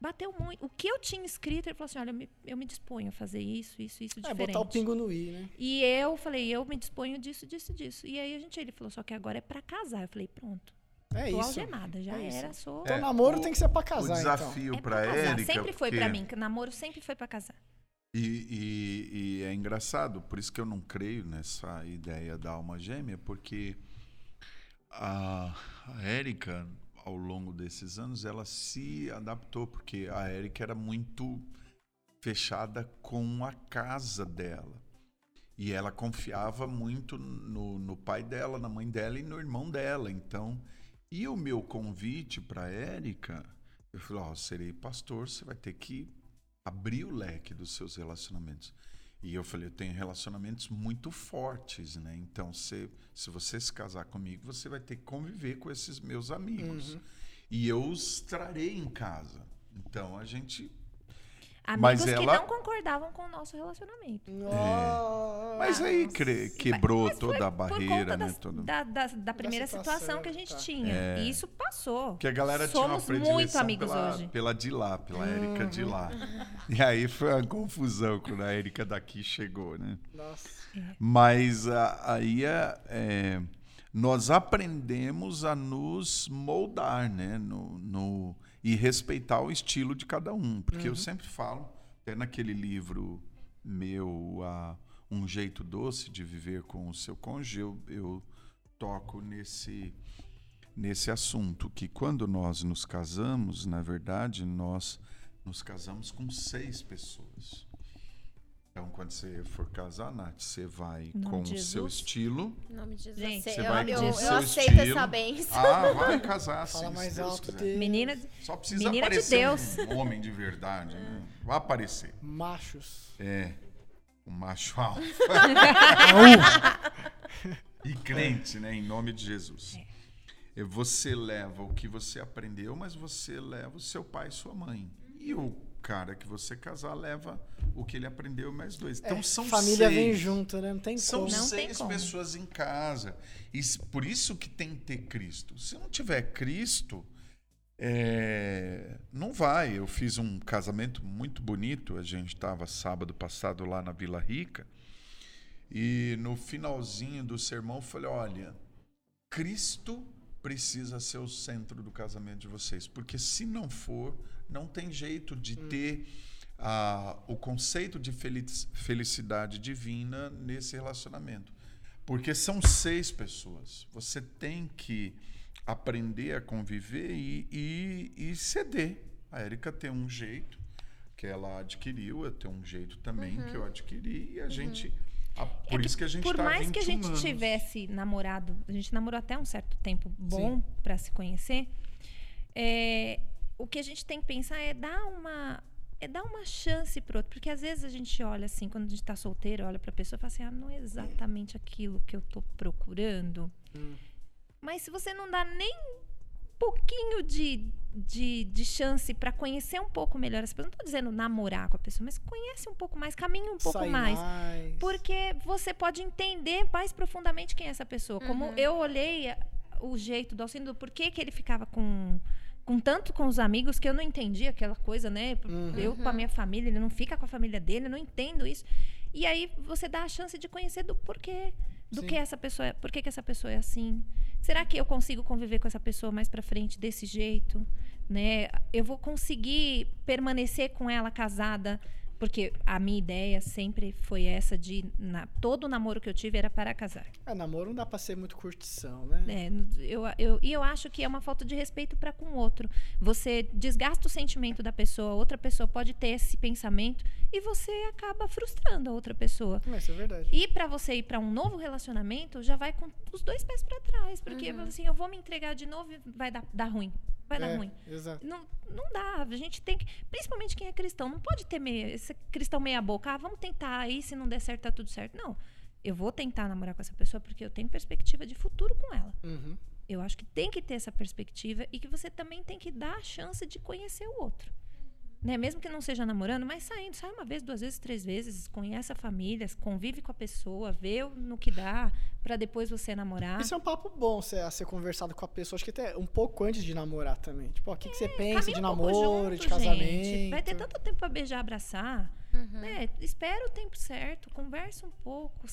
Speaker 3: bateu muito. O que eu tinha escrito, ele falou assim: olha, eu me, eu me disponho a fazer isso, isso, isso
Speaker 1: É,
Speaker 3: diferente.
Speaker 1: botar o pingo no i, né?
Speaker 3: E eu falei, eu me disponho disso, disso, disso. E aí a gente, ele falou, só que agora é pra casar. Eu falei, pronto.
Speaker 1: É
Speaker 3: tô
Speaker 1: isso.
Speaker 3: algemada, já
Speaker 1: É isso.
Speaker 3: era, sou.
Speaker 1: Então
Speaker 4: É,
Speaker 1: namoro
Speaker 4: o-
Speaker 1: tem que ser pra
Speaker 4: O
Speaker 1: casar,
Speaker 4: desafio
Speaker 3: é
Speaker 4: para
Speaker 3: pra casar.
Speaker 4: Érica.
Speaker 3: Sempre foi
Speaker 4: porque-
Speaker 3: pra mim, que namoro sempre foi pra casar.
Speaker 4: E, e- e é engraçado, por isso que eu não creio nessa ideia da alma gêmea, porque a, a Érica, ao longo desses anos, ela se adaptou, porque a Érica era muito fechada com a casa dela. E ela confiava muito no, no pai dela, na mãe dela e no irmão dela. Então, e o meu convite para Érica, eu falei: Ó, serei pastor, você vai ter que abrir o leque dos seus relacionamentos. E eu falei, eu tenho relacionamentos muito fortes, né? Então, se, se você se casar comigo, você vai ter que conviver com esses meus amigos.
Speaker 1: Uhum.
Speaker 4: E eu os trarei em casa. Então, a gente...
Speaker 3: Amigos
Speaker 4: Mas
Speaker 3: que
Speaker 4: ela-
Speaker 3: não concordavam com o nosso relacionamento.
Speaker 1: Nossa.
Speaker 4: Mas aí cre- quebrou
Speaker 3: Mas foi
Speaker 4: toda a
Speaker 3: Por
Speaker 4: barreira,
Speaker 3: conta
Speaker 4: né? Todo...
Speaker 3: da, da, da primeira
Speaker 1: situação,
Speaker 3: situação, que a gente
Speaker 1: tá.
Speaker 3: tinha. E isso passou.
Speaker 4: Porque a galera
Speaker 3: Somos
Speaker 4: tinha uma
Speaker 3: muito amigos
Speaker 4: pela,
Speaker 3: hoje.
Speaker 4: pela de lá, pela Érica de lá.
Speaker 3: Uhum.
Speaker 4: E aí foi uma confusão quando a Érica daqui chegou, né?
Speaker 1: Nossa.
Speaker 4: Mas a- aí é, é, nós aprendemos a nos moldar, né? No, no- e respeitar o estilo de cada um. Porque eu sempre falo, até naquele livro meu, a Um Jeito Doce de Viver com o Seu Cônjuge, eu, eu toco nesse, nesse assunto, que quando nós nos casamos, na verdade, nós nos casamos com seis pessoas. Então, quando você for casar, Nath, você vai
Speaker 3: nome
Speaker 4: com
Speaker 3: de
Speaker 4: o seu
Speaker 3: Jesus.
Speaker 4: estilo.
Speaker 2: Em nome de Jesus.
Speaker 3: Gente,
Speaker 2: eu,
Speaker 4: Você vai
Speaker 2: eu,
Speaker 4: com o
Speaker 2: eu
Speaker 4: seu
Speaker 2: aceito
Speaker 4: estilo.
Speaker 2: essa bênção.
Speaker 4: Ah, vai casar sim,
Speaker 1: Fala mais
Speaker 4: Deus
Speaker 1: alto. Deus.
Speaker 3: Menina,
Speaker 4: Só precisa
Speaker 3: Menina de
Speaker 4: aparecer
Speaker 3: Deus.
Speaker 4: um homem de verdade, né? Vai aparecer.
Speaker 1: Machos.
Speaker 4: É, um macho alfa. e crente, né? Em nome de Jesus. E Você leva o que você aprendeu, mas você leva o seu pai e sua mãe. E o cara que você casar leva o que ele aprendeu mais dois. Então
Speaker 1: É,
Speaker 4: são
Speaker 1: família
Speaker 4: seis.
Speaker 1: vem junto, né? Não tem
Speaker 4: São
Speaker 1: como.
Speaker 3: Tem
Speaker 4: seis
Speaker 3: como.
Speaker 4: pessoas em casa. E por isso que tem que ter Cristo. Se não tiver Cristo, é, não vai. Eu fiz um casamento muito bonito. A gente estava sábado passado lá na Vila Rica. E no finalzinho do sermão eu falei: olha, Cristo precisa ser o centro do casamento de vocês. Porque se não for, não tem jeito de ter ah, o conceito de felici- felicidade divina nesse relacionamento. Porque são seis pessoas. Você tem que aprender a conviver e, e, e ceder. A Érica tem um jeito que ela adquiriu, eu tenho um jeito também que eu adquiri, e a gente. a- por
Speaker 3: É
Speaker 4: isso que a gente
Speaker 3: Por
Speaker 4: tá
Speaker 3: mais que a
Speaker 4: 21
Speaker 3: gente
Speaker 4: anos.
Speaker 3: tivesse namorado, a gente namorou até um certo tempo bom pra se conhecer. é, o que a gente tem que pensar é dar uma é dar uma chance pro outro, porque às vezes a gente olha assim, quando a gente tá solteiro, olha pra pessoa e fala assim: "Ah, não é exatamente aquilo que eu tô procurando".
Speaker 1: Hum.
Speaker 3: Mas se você não dá nem um pouquinho de, de, de chance pra conhecer um pouco melhor essa pessoa, não tô dizendo namorar com a pessoa, mas conhece um pouco mais, caminha um pouco mais.
Speaker 1: mais.
Speaker 3: Porque você pode entender mais profundamente quem é essa pessoa. Como
Speaker 2: Uhum.
Speaker 3: eu olhei a- o jeito do Alcindo, por que, que ele ficava com, com tanto com os amigos que eu não entendia aquela coisa, né?
Speaker 1: Uhum.
Speaker 3: Eu com a minha família, ele não fica com a família dele, eu não entendo isso. E aí você dá a chance de conhecer do porquê, do
Speaker 1: Sim.
Speaker 3: que essa pessoa é, por que, que essa pessoa é assim. Será que eu consigo conviver com essa pessoa mais pra frente desse jeito, né? Eu vou conseguir permanecer com ela casada Porque a minha ideia sempre foi essa de na, todo namoro que eu tive era para casar.
Speaker 1: É, namoro não dá pra ser muito curtição, né?
Speaker 3: É, eu, eu, e eu acho que é uma falta de respeito para com o outro. Você desgasta o sentimento da pessoa, outra pessoa pode ter esse pensamento e você acaba frustrando a outra pessoa.
Speaker 1: É, Isso é verdade.
Speaker 3: E para você ir para um novo relacionamento, já vai com os dois pés para trás, porque assim, eu vou me entregar de novo e vai dar, dar ruim. Vai dar
Speaker 1: É,
Speaker 3: ruim.
Speaker 1: Exato.
Speaker 3: Não, não dá. A gente tem que. Principalmente quem é cristão, não pode ter meia, esse cristão meia-boca. Ah, vamos tentar aí, se não der certo, tá tudo certo. Não. Eu vou tentar namorar com essa pessoa porque eu tenho perspectiva de futuro com ela.
Speaker 1: Uhum.
Speaker 3: Eu acho que tem que ter essa perspectiva e que você também tem que dar a chance de conhecer o outro. Né? Mesmo que não seja namorando, mas saindo, sai uma vez, duas vezes, três vezes, conhece a família, convive com a pessoa, vê no que dá, pra depois você namorar.
Speaker 1: Isso é um papo bom ser, a ser conversado com a pessoa. Acho que até um pouco antes de namorar também. Tipo, o que, que você pensa
Speaker 3: Caminha
Speaker 1: de
Speaker 3: um
Speaker 1: namoro,
Speaker 3: junto,
Speaker 1: de casamento?
Speaker 3: gente. Vai ter tanto tempo pra beijar, abraçar.
Speaker 2: Uhum.
Speaker 3: né? Espera o tempo certo, conversa um pouco,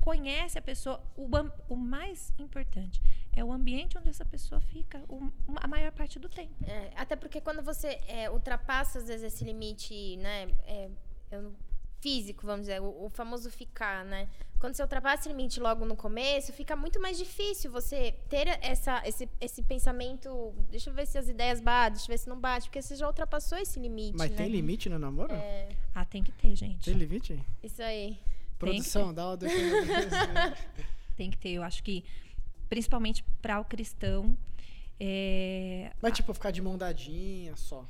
Speaker 3: conhece a pessoa. O, o mais importante é o ambiente onde essa pessoa fica o- a maior parte do tempo.
Speaker 2: É, até porque quando você é, ultrapassa, às vezes, esse limite, né? é, eu físico, vamos dizer, o, o famoso ficar, né? Quando você ultrapassa esse limite logo no começo, fica muito mais difícil você ter essa, esse, esse pensamento. Deixa eu ver se as ideias batem, deixa eu ver se não bate, porque você já ultrapassou esse limite.
Speaker 1: Mas
Speaker 2: né?
Speaker 1: tem limite no namoro?
Speaker 3: Ah, tem que ter, gente.
Speaker 1: Tem limite?
Speaker 2: Isso aí.
Speaker 1: Produção, dá uma defesa.
Speaker 3: Tem que ter. Eu acho que, principalmente para o cristão, é.
Speaker 1: Mas, tipo, ficar de mão dadinha só.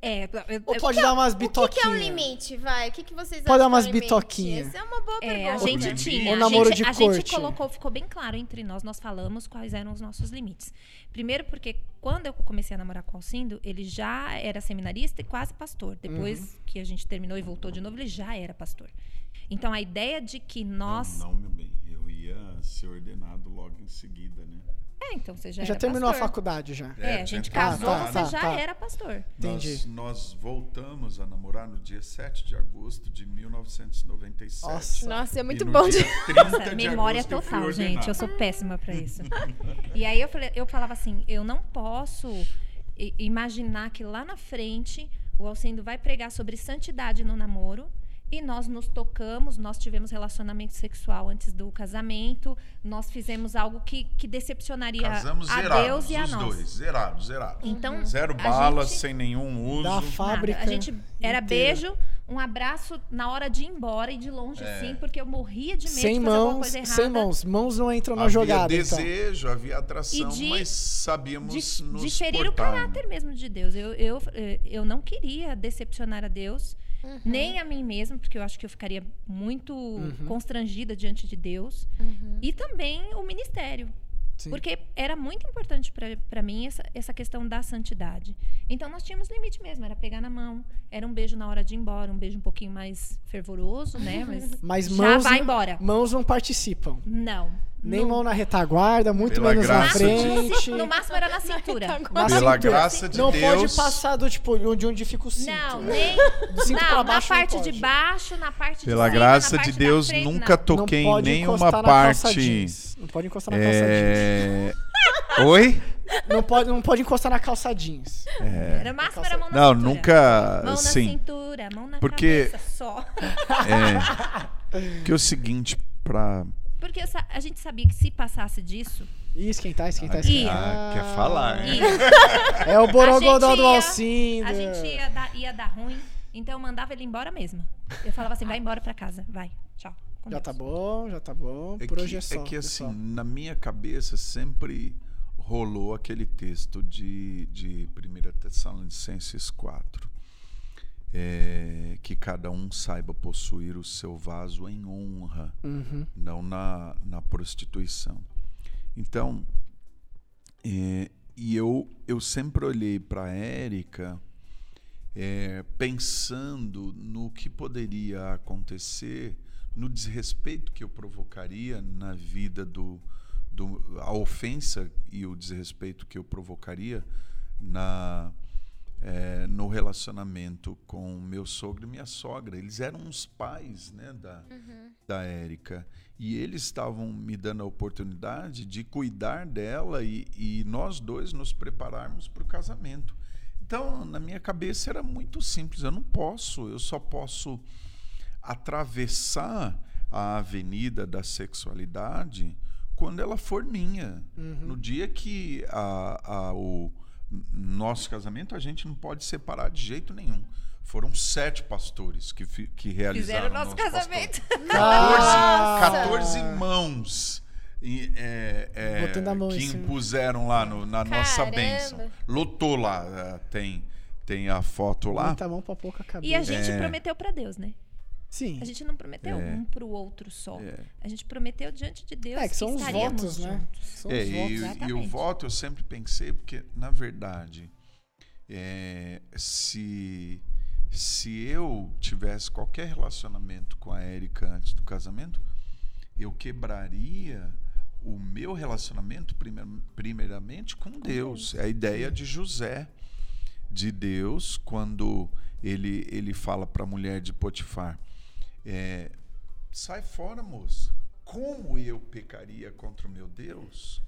Speaker 3: É, eu-
Speaker 1: Ou pode dar umas
Speaker 2: O que,
Speaker 1: bitoquinhas.
Speaker 2: que é o limite, vai? O que, que vocês
Speaker 1: Pode dar umas
Speaker 2: é o
Speaker 1: bitoquinhas.
Speaker 2: Essa é uma boa
Speaker 3: É, a
Speaker 2: pergunta.
Speaker 3: gente tinha.
Speaker 1: Ou
Speaker 3: a
Speaker 1: namoro
Speaker 3: gente,
Speaker 1: de
Speaker 3: a gente
Speaker 1: corte.
Speaker 3: colocou, ficou bem claro entre nós, nós falamos quais eram os nossos limites. Primeiro, porque quando eu comecei a namorar com o Alcindo, ele já era seminarista e quase pastor. Depois
Speaker 1: Uhum.
Speaker 3: que a gente terminou e voltou de novo, ele já era pastor. Então a ideia de que nós.
Speaker 4: Não, meu bem. Eu ia ser ordenado logo em seguida, né?
Speaker 3: É, então você já,
Speaker 1: Já
Speaker 3: era
Speaker 1: terminou a
Speaker 3: pastor.
Speaker 1: faculdade já.
Speaker 3: É,
Speaker 4: É,
Speaker 3: a gente casou, você
Speaker 1: Tá,
Speaker 3: já
Speaker 1: tá.
Speaker 3: era pastor.
Speaker 1: Entendi.
Speaker 4: Nós, nós voltamos a namorar no dia 7 de agosto de 1997.
Speaker 1: Nossa.
Speaker 2: Nossa, é muito bom
Speaker 4: dia
Speaker 2: de
Speaker 4: 30
Speaker 3: Nossa,
Speaker 4: de
Speaker 3: memória
Speaker 4: eu fui
Speaker 3: total, gente. Eu sou péssima pra isso. e aí eu, falei, eu falava assim, eu não posso imaginar que lá na frente o Alcindo vai pregar sobre santidade no namoro e nós nos tocamos, nós tivemos relacionamento sexual antes do casamento, nós fizemos algo que, que decepcionaria
Speaker 4: Casamos
Speaker 3: a
Speaker 4: zerados,
Speaker 3: Deus e a
Speaker 4: os
Speaker 3: nós.
Speaker 4: dois. Zerados, zerados.
Speaker 3: Então,
Speaker 4: Zero
Speaker 3: a
Speaker 4: balas,
Speaker 3: gente-
Speaker 4: sem nenhum uso.
Speaker 1: Da
Speaker 3: Nada.
Speaker 1: fábrica.
Speaker 3: A gente era
Speaker 1: inteira.
Speaker 3: beijo, um abraço na hora de ir embora e de longe
Speaker 4: É.
Speaker 3: assim, porque eu morria de medo
Speaker 1: Sem
Speaker 3: de fazer alguma
Speaker 1: mãos,
Speaker 3: coisa errada.
Speaker 1: sem mãos. Mãos não entram na
Speaker 4: havia
Speaker 1: jogada, então.
Speaker 4: desejo, havia atração,
Speaker 3: de-
Speaker 4: mas sabíamos
Speaker 3: de,
Speaker 4: nos
Speaker 3: de ferir o
Speaker 4: portar, né?
Speaker 3: caráter mesmo de Deus. Eu, eu, eu não queria decepcionar a Deus,
Speaker 2: Uhum.
Speaker 3: nem a mim mesma, porque eu acho que eu ficaria muito
Speaker 1: Uhum.
Speaker 3: constrangida diante de Deus.
Speaker 2: Uhum.
Speaker 3: E também o ministério.
Speaker 1: Sim.
Speaker 3: Porque era muito importante para mim essa, essa questão da santidade. Então nós tínhamos limite mesmo, era pegar na mão, era um beijo na hora de ir embora, um beijo um pouquinho mais fervoroso, né? Mas,
Speaker 1: Mas
Speaker 3: já
Speaker 1: mãos,
Speaker 3: vai
Speaker 1: não-
Speaker 3: embora.
Speaker 1: mãos não participam.
Speaker 3: Não.
Speaker 1: Nem
Speaker 3: no,
Speaker 1: mão na retaguarda, muito
Speaker 4: Pela
Speaker 1: menos na
Speaker 4: graça de-
Speaker 1: frente.
Speaker 3: no máximo era na cintura.
Speaker 1: Na
Speaker 4: Pela
Speaker 1: cintura.
Speaker 4: graça de
Speaker 1: não
Speaker 4: Deus.
Speaker 1: pode passar do tipo de onde fica o cinto.
Speaker 3: Não, nem.
Speaker 1: Do cinto pra
Speaker 3: Não, na
Speaker 1: baixo não
Speaker 3: parte
Speaker 1: pode.
Speaker 3: de baixo, na parte
Speaker 4: Pela
Speaker 3: de cima,
Speaker 4: graça
Speaker 3: na
Speaker 4: de Deus,
Speaker 3: frente,
Speaker 4: nunca
Speaker 3: não.
Speaker 4: toquei em
Speaker 1: não pode
Speaker 4: nenhuma
Speaker 1: encostar na calça
Speaker 4: parte.
Speaker 1: jeans. Não pode encostar na calça jeans.
Speaker 4: É... Oi?
Speaker 1: Não pode, não pode encostar na calça jeans.
Speaker 3: Era o máximo era mão na
Speaker 4: Não,
Speaker 3: cintura.
Speaker 4: nunca.
Speaker 3: Mão na
Speaker 4: Sim.
Speaker 3: cintura, mão na
Speaker 4: Porque-
Speaker 3: cabeça só.
Speaker 4: É. Que é o seguinte, pra.
Speaker 3: Porque a gente sabia que se passasse disso,
Speaker 1: Ih, esquentar, esquentar,
Speaker 4: Ah,
Speaker 1: esquentar.
Speaker 4: ah, quer falar, hein?
Speaker 3: ia,
Speaker 1: É o borogodó do
Speaker 3: ia-
Speaker 1: Alcindo.
Speaker 3: a gente ia dar, ia dar ruim. Então eu mandava ele embora mesmo. Eu falava assim, vai embora pra casa, vai, tchau. com
Speaker 1: Já
Speaker 3: Deus.
Speaker 1: tá bom, já tá bom.
Speaker 4: É
Speaker 1: Por
Speaker 4: que,
Speaker 1: hoje é só.
Speaker 4: é que assim,
Speaker 1: pessoal.
Speaker 4: na minha cabeça sempre rolou aquele texto de, de 1 Tessalonicenses 4. É, que cada um saiba possuir o seu vaso em honra,
Speaker 1: Uhum.
Speaker 4: não na, na prostituição. Então, é, e eu, eu sempre olhei para a Érica é, pensando no que poderia acontecer, no desrespeito que eu provocaria na vida do, do a ofensa e o desrespeito que eu provocaria na é, no relacionamento com meu sogro e minha sogra. Eles eram os pais né, da, da Érica. E eles estavam me dando a oportunidade de cuidar dela e, e nós dois nos prepararmos para o casamento. Então, na minha cabeça era muito simples. Eu não posso, eu só posso atravessar a avenida da sexualidade quando ela for minha. No dia que a, a- o nosso casamento, a gente não pode separar de jeito nenhum. Foram sete pastores que, que realizaram
Speaker 3: Fizeram o nosso casamento.
Speaker 4: 14,
Speaker 1: Nossa!
Speaker 4: 14 mãos e, é, é,
Speaker 1: Botando a mão em
Speaker 4: que impuseram lá no- na nossa
Speaker 2: Caramba.
Speaker 4: bênção. Lotou lá. é, Tem, tem a foto lá.
Speaker 1: Muita mão pra pouca cabeça.
Speaker 3: E a gente
Speaker 4: É.
Speaker 3: prometeu pra Deus, né?
Speaker 1: Sim.
Speaker 3: A gente não prometeu
Speaker 4: É.
Speaker 3: um pro outro só.
Speaker 4: É.
Speaker 3: A gente prometeu diante de Deus
Speaker 1: É, que são os votos, né?
Speaker 3: juntos.
Speaker 1: São
Speaker 4: É,
Speaker 1: os
Speaker 4: e,
Speaker 1: votos.
Speaker 4: e o
Speaker 3: exatamente.
Speaker 4: voto eu sempre pensei, porque, na verdade, é, se, se eu tivesse qualquer relacionamento com a Érica antes do casamento, eu quebraria o meu relacionamento primeir- primeiramente com Deus. É a ideia de José, de Deus, quando ele, ele fala para a mulher de Potifar, é, sai fora, moça. Como eu pecaria contra o meu Deus?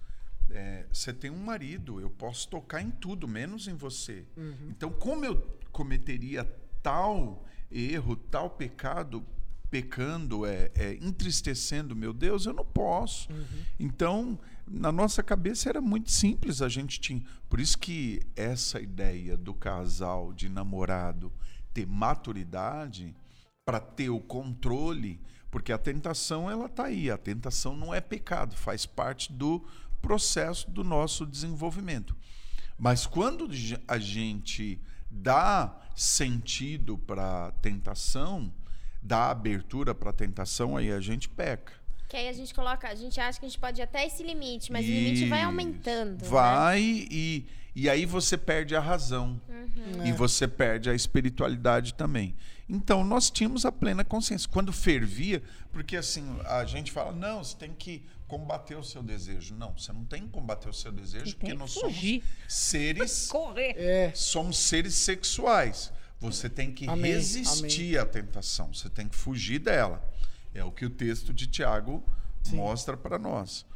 Speaker 4: É, você tem um marido, eu posso tocar em tudo, menos em você. Então, como eu cometeria tal erro, tal pecado, pecando, é, é, entristecendo meu Deus, eu não posso. Então, na nossa cabeça era muito simples, a gente tinha. Por isso que essa ideia do casal, de namorado, ter maturidade para ter o controle, porque a tentação ela tá aí, a tentação não é pecado, faz parte do processo do nosso desenvolvimento. Mas quando a gente dá sentido para a tentação, dá abertura para a tentação, aí a gente peca.
Speaker 2: Que aí a gente coloca, a gente acha que a gente pode ir até esse limite, mas o limite vai aumentando. né?
Speaker 4: Vai e, e aí você perde a razão.
Speaker 2: Uhum.
Speaker 4: E você perde a espiritualidade também. Então, nós tínhamos a plena consciência. Quando fervia, porque assim, a gente fala, não, você tem que combater o seu desejo. Não, você não tem que combater o seu desejo, porque nós
Speaker 3: fugir.
Speaker 4: somos seres
Speaker 3: Correr.
Speaker 1: É.
Speaker 4: somos seres sexuais. Você tem que
Speaker 1: Amém,
Speaker 4: resistir à tentação, você tem que fugir dela. É o que o texto de Tiago mostra para nós.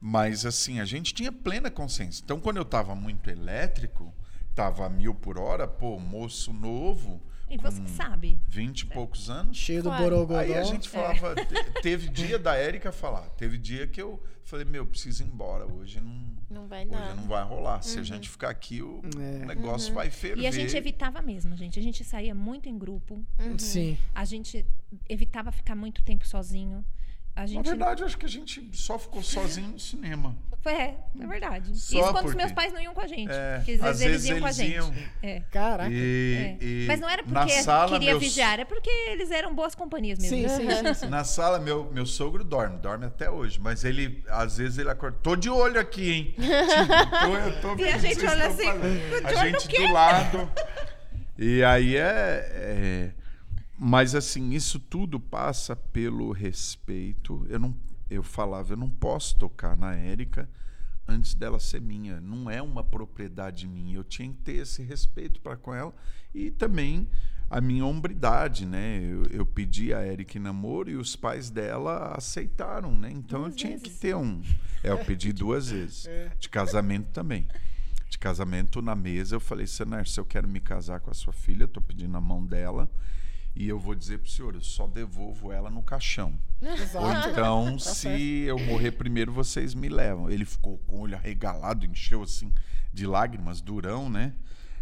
Speaker 4: Mas assim, a gente tinha plena consciência. Então, quando eu estava muito elétrico, estava a mil por hora, pô, moço novo,
Speaker 3: E você que sabe.
Speaker 4: vinte e poucos anos.
Speaker 1: Cheio do
Speaker 2: Claro.
Speaker 1: borogodó.
Speaker 4: Aí a gente falava, te- teve dia da Érica falar, teve dia que eu falei, meu, preciso ir embora, hoje não,
Speaker 2: Não vai
Speaker 4: hoje
Speaker 2: dar.
Speaker 4: não vai rolar. Se a gente ficar aqui, o
Speaker 1: É.
Speaker 4: negócio vai ferver.
Speaker 3: E a gente evitava mesmo, gente. A gente saía muito em grupo.
Speaker 1: Sim.
Speaker 3: A gente evitava ficar muito tempo sozinho. A
Speaker 4: Na
Speaker 3: gente.
Speaker 4: verdade, acho que a gente só ficou sozinho no cinema.
Speaker 3: É, é verdade.
Speaker 4: Só
Speaker 3: Isso quando os
Speaker 4: porque-
Speaker 3: meus pais não iam com a gente.
Speaker 4: É,
Speaker 3: porque às vezes, eles iam com a gente.
Speaker 4: iam.
Speaker 3: É.
Speaker 1: Caraca.
Speaker 4: E,
Speaker 3: É.
Speaker 4: e
Speaker 3: Mas não era
Speaker 4: na
Speaker 3: porque
Speaker 4: sala,
Speaker 3: queria
Speaker 4: meus-
Speaker 3: vigiar, é porque eles eram boas companhias mesmo.
Speaker 1: Sim, sim, sim, sim.
Speaker 4: Na sala, meu, meu sogro dorme, dorme até hoje. Mas ele, às vezes, ele acorda. Tô de olho aqui, hein? tipo, tô, eu tô vendo
Speaker 3: a gente olha assim,
Speaker 4: fazendo.
Speaker 3: "De
Speaker 4: A gente
Speaker 3: quê?"
Speaker 4: do lado. E aí é, é- Mas assim, isso tudo passa pelo respeito. Eu não. Eu falava, eu não posso tocar na Érica antes dela ser minha. Não é uma propriedade minha. Eu tinha que ter esse respeito para com ela e também a minha hombridade, né? Eu, eu pedi a Érica em namoro e os pais dela aceitaram, né? Então
Speaker 3: Duas
Speaker 4: eu tinha
Speaker 3: vezes.
Speaker 4: que ter um. É, eu pedi duas vezes.
Speaker 1: É.
Speaker 4: De casamento também. De casamento na mesa, eu falei, Senar, se eu quero me casar com a sua filha, eu tô pedindo a mão dela. E eu vou dizer pro senhor, eu só devolvo ela no caixão. Ou
Speaker 1: Exato.
Speaker 4: então,
Speaker 1: Tá
Speaker 4: se eu morrer primeiro, vocês me levam. Ele ficou com o olho arregalado, encheu assim de lágrimas, durão, né?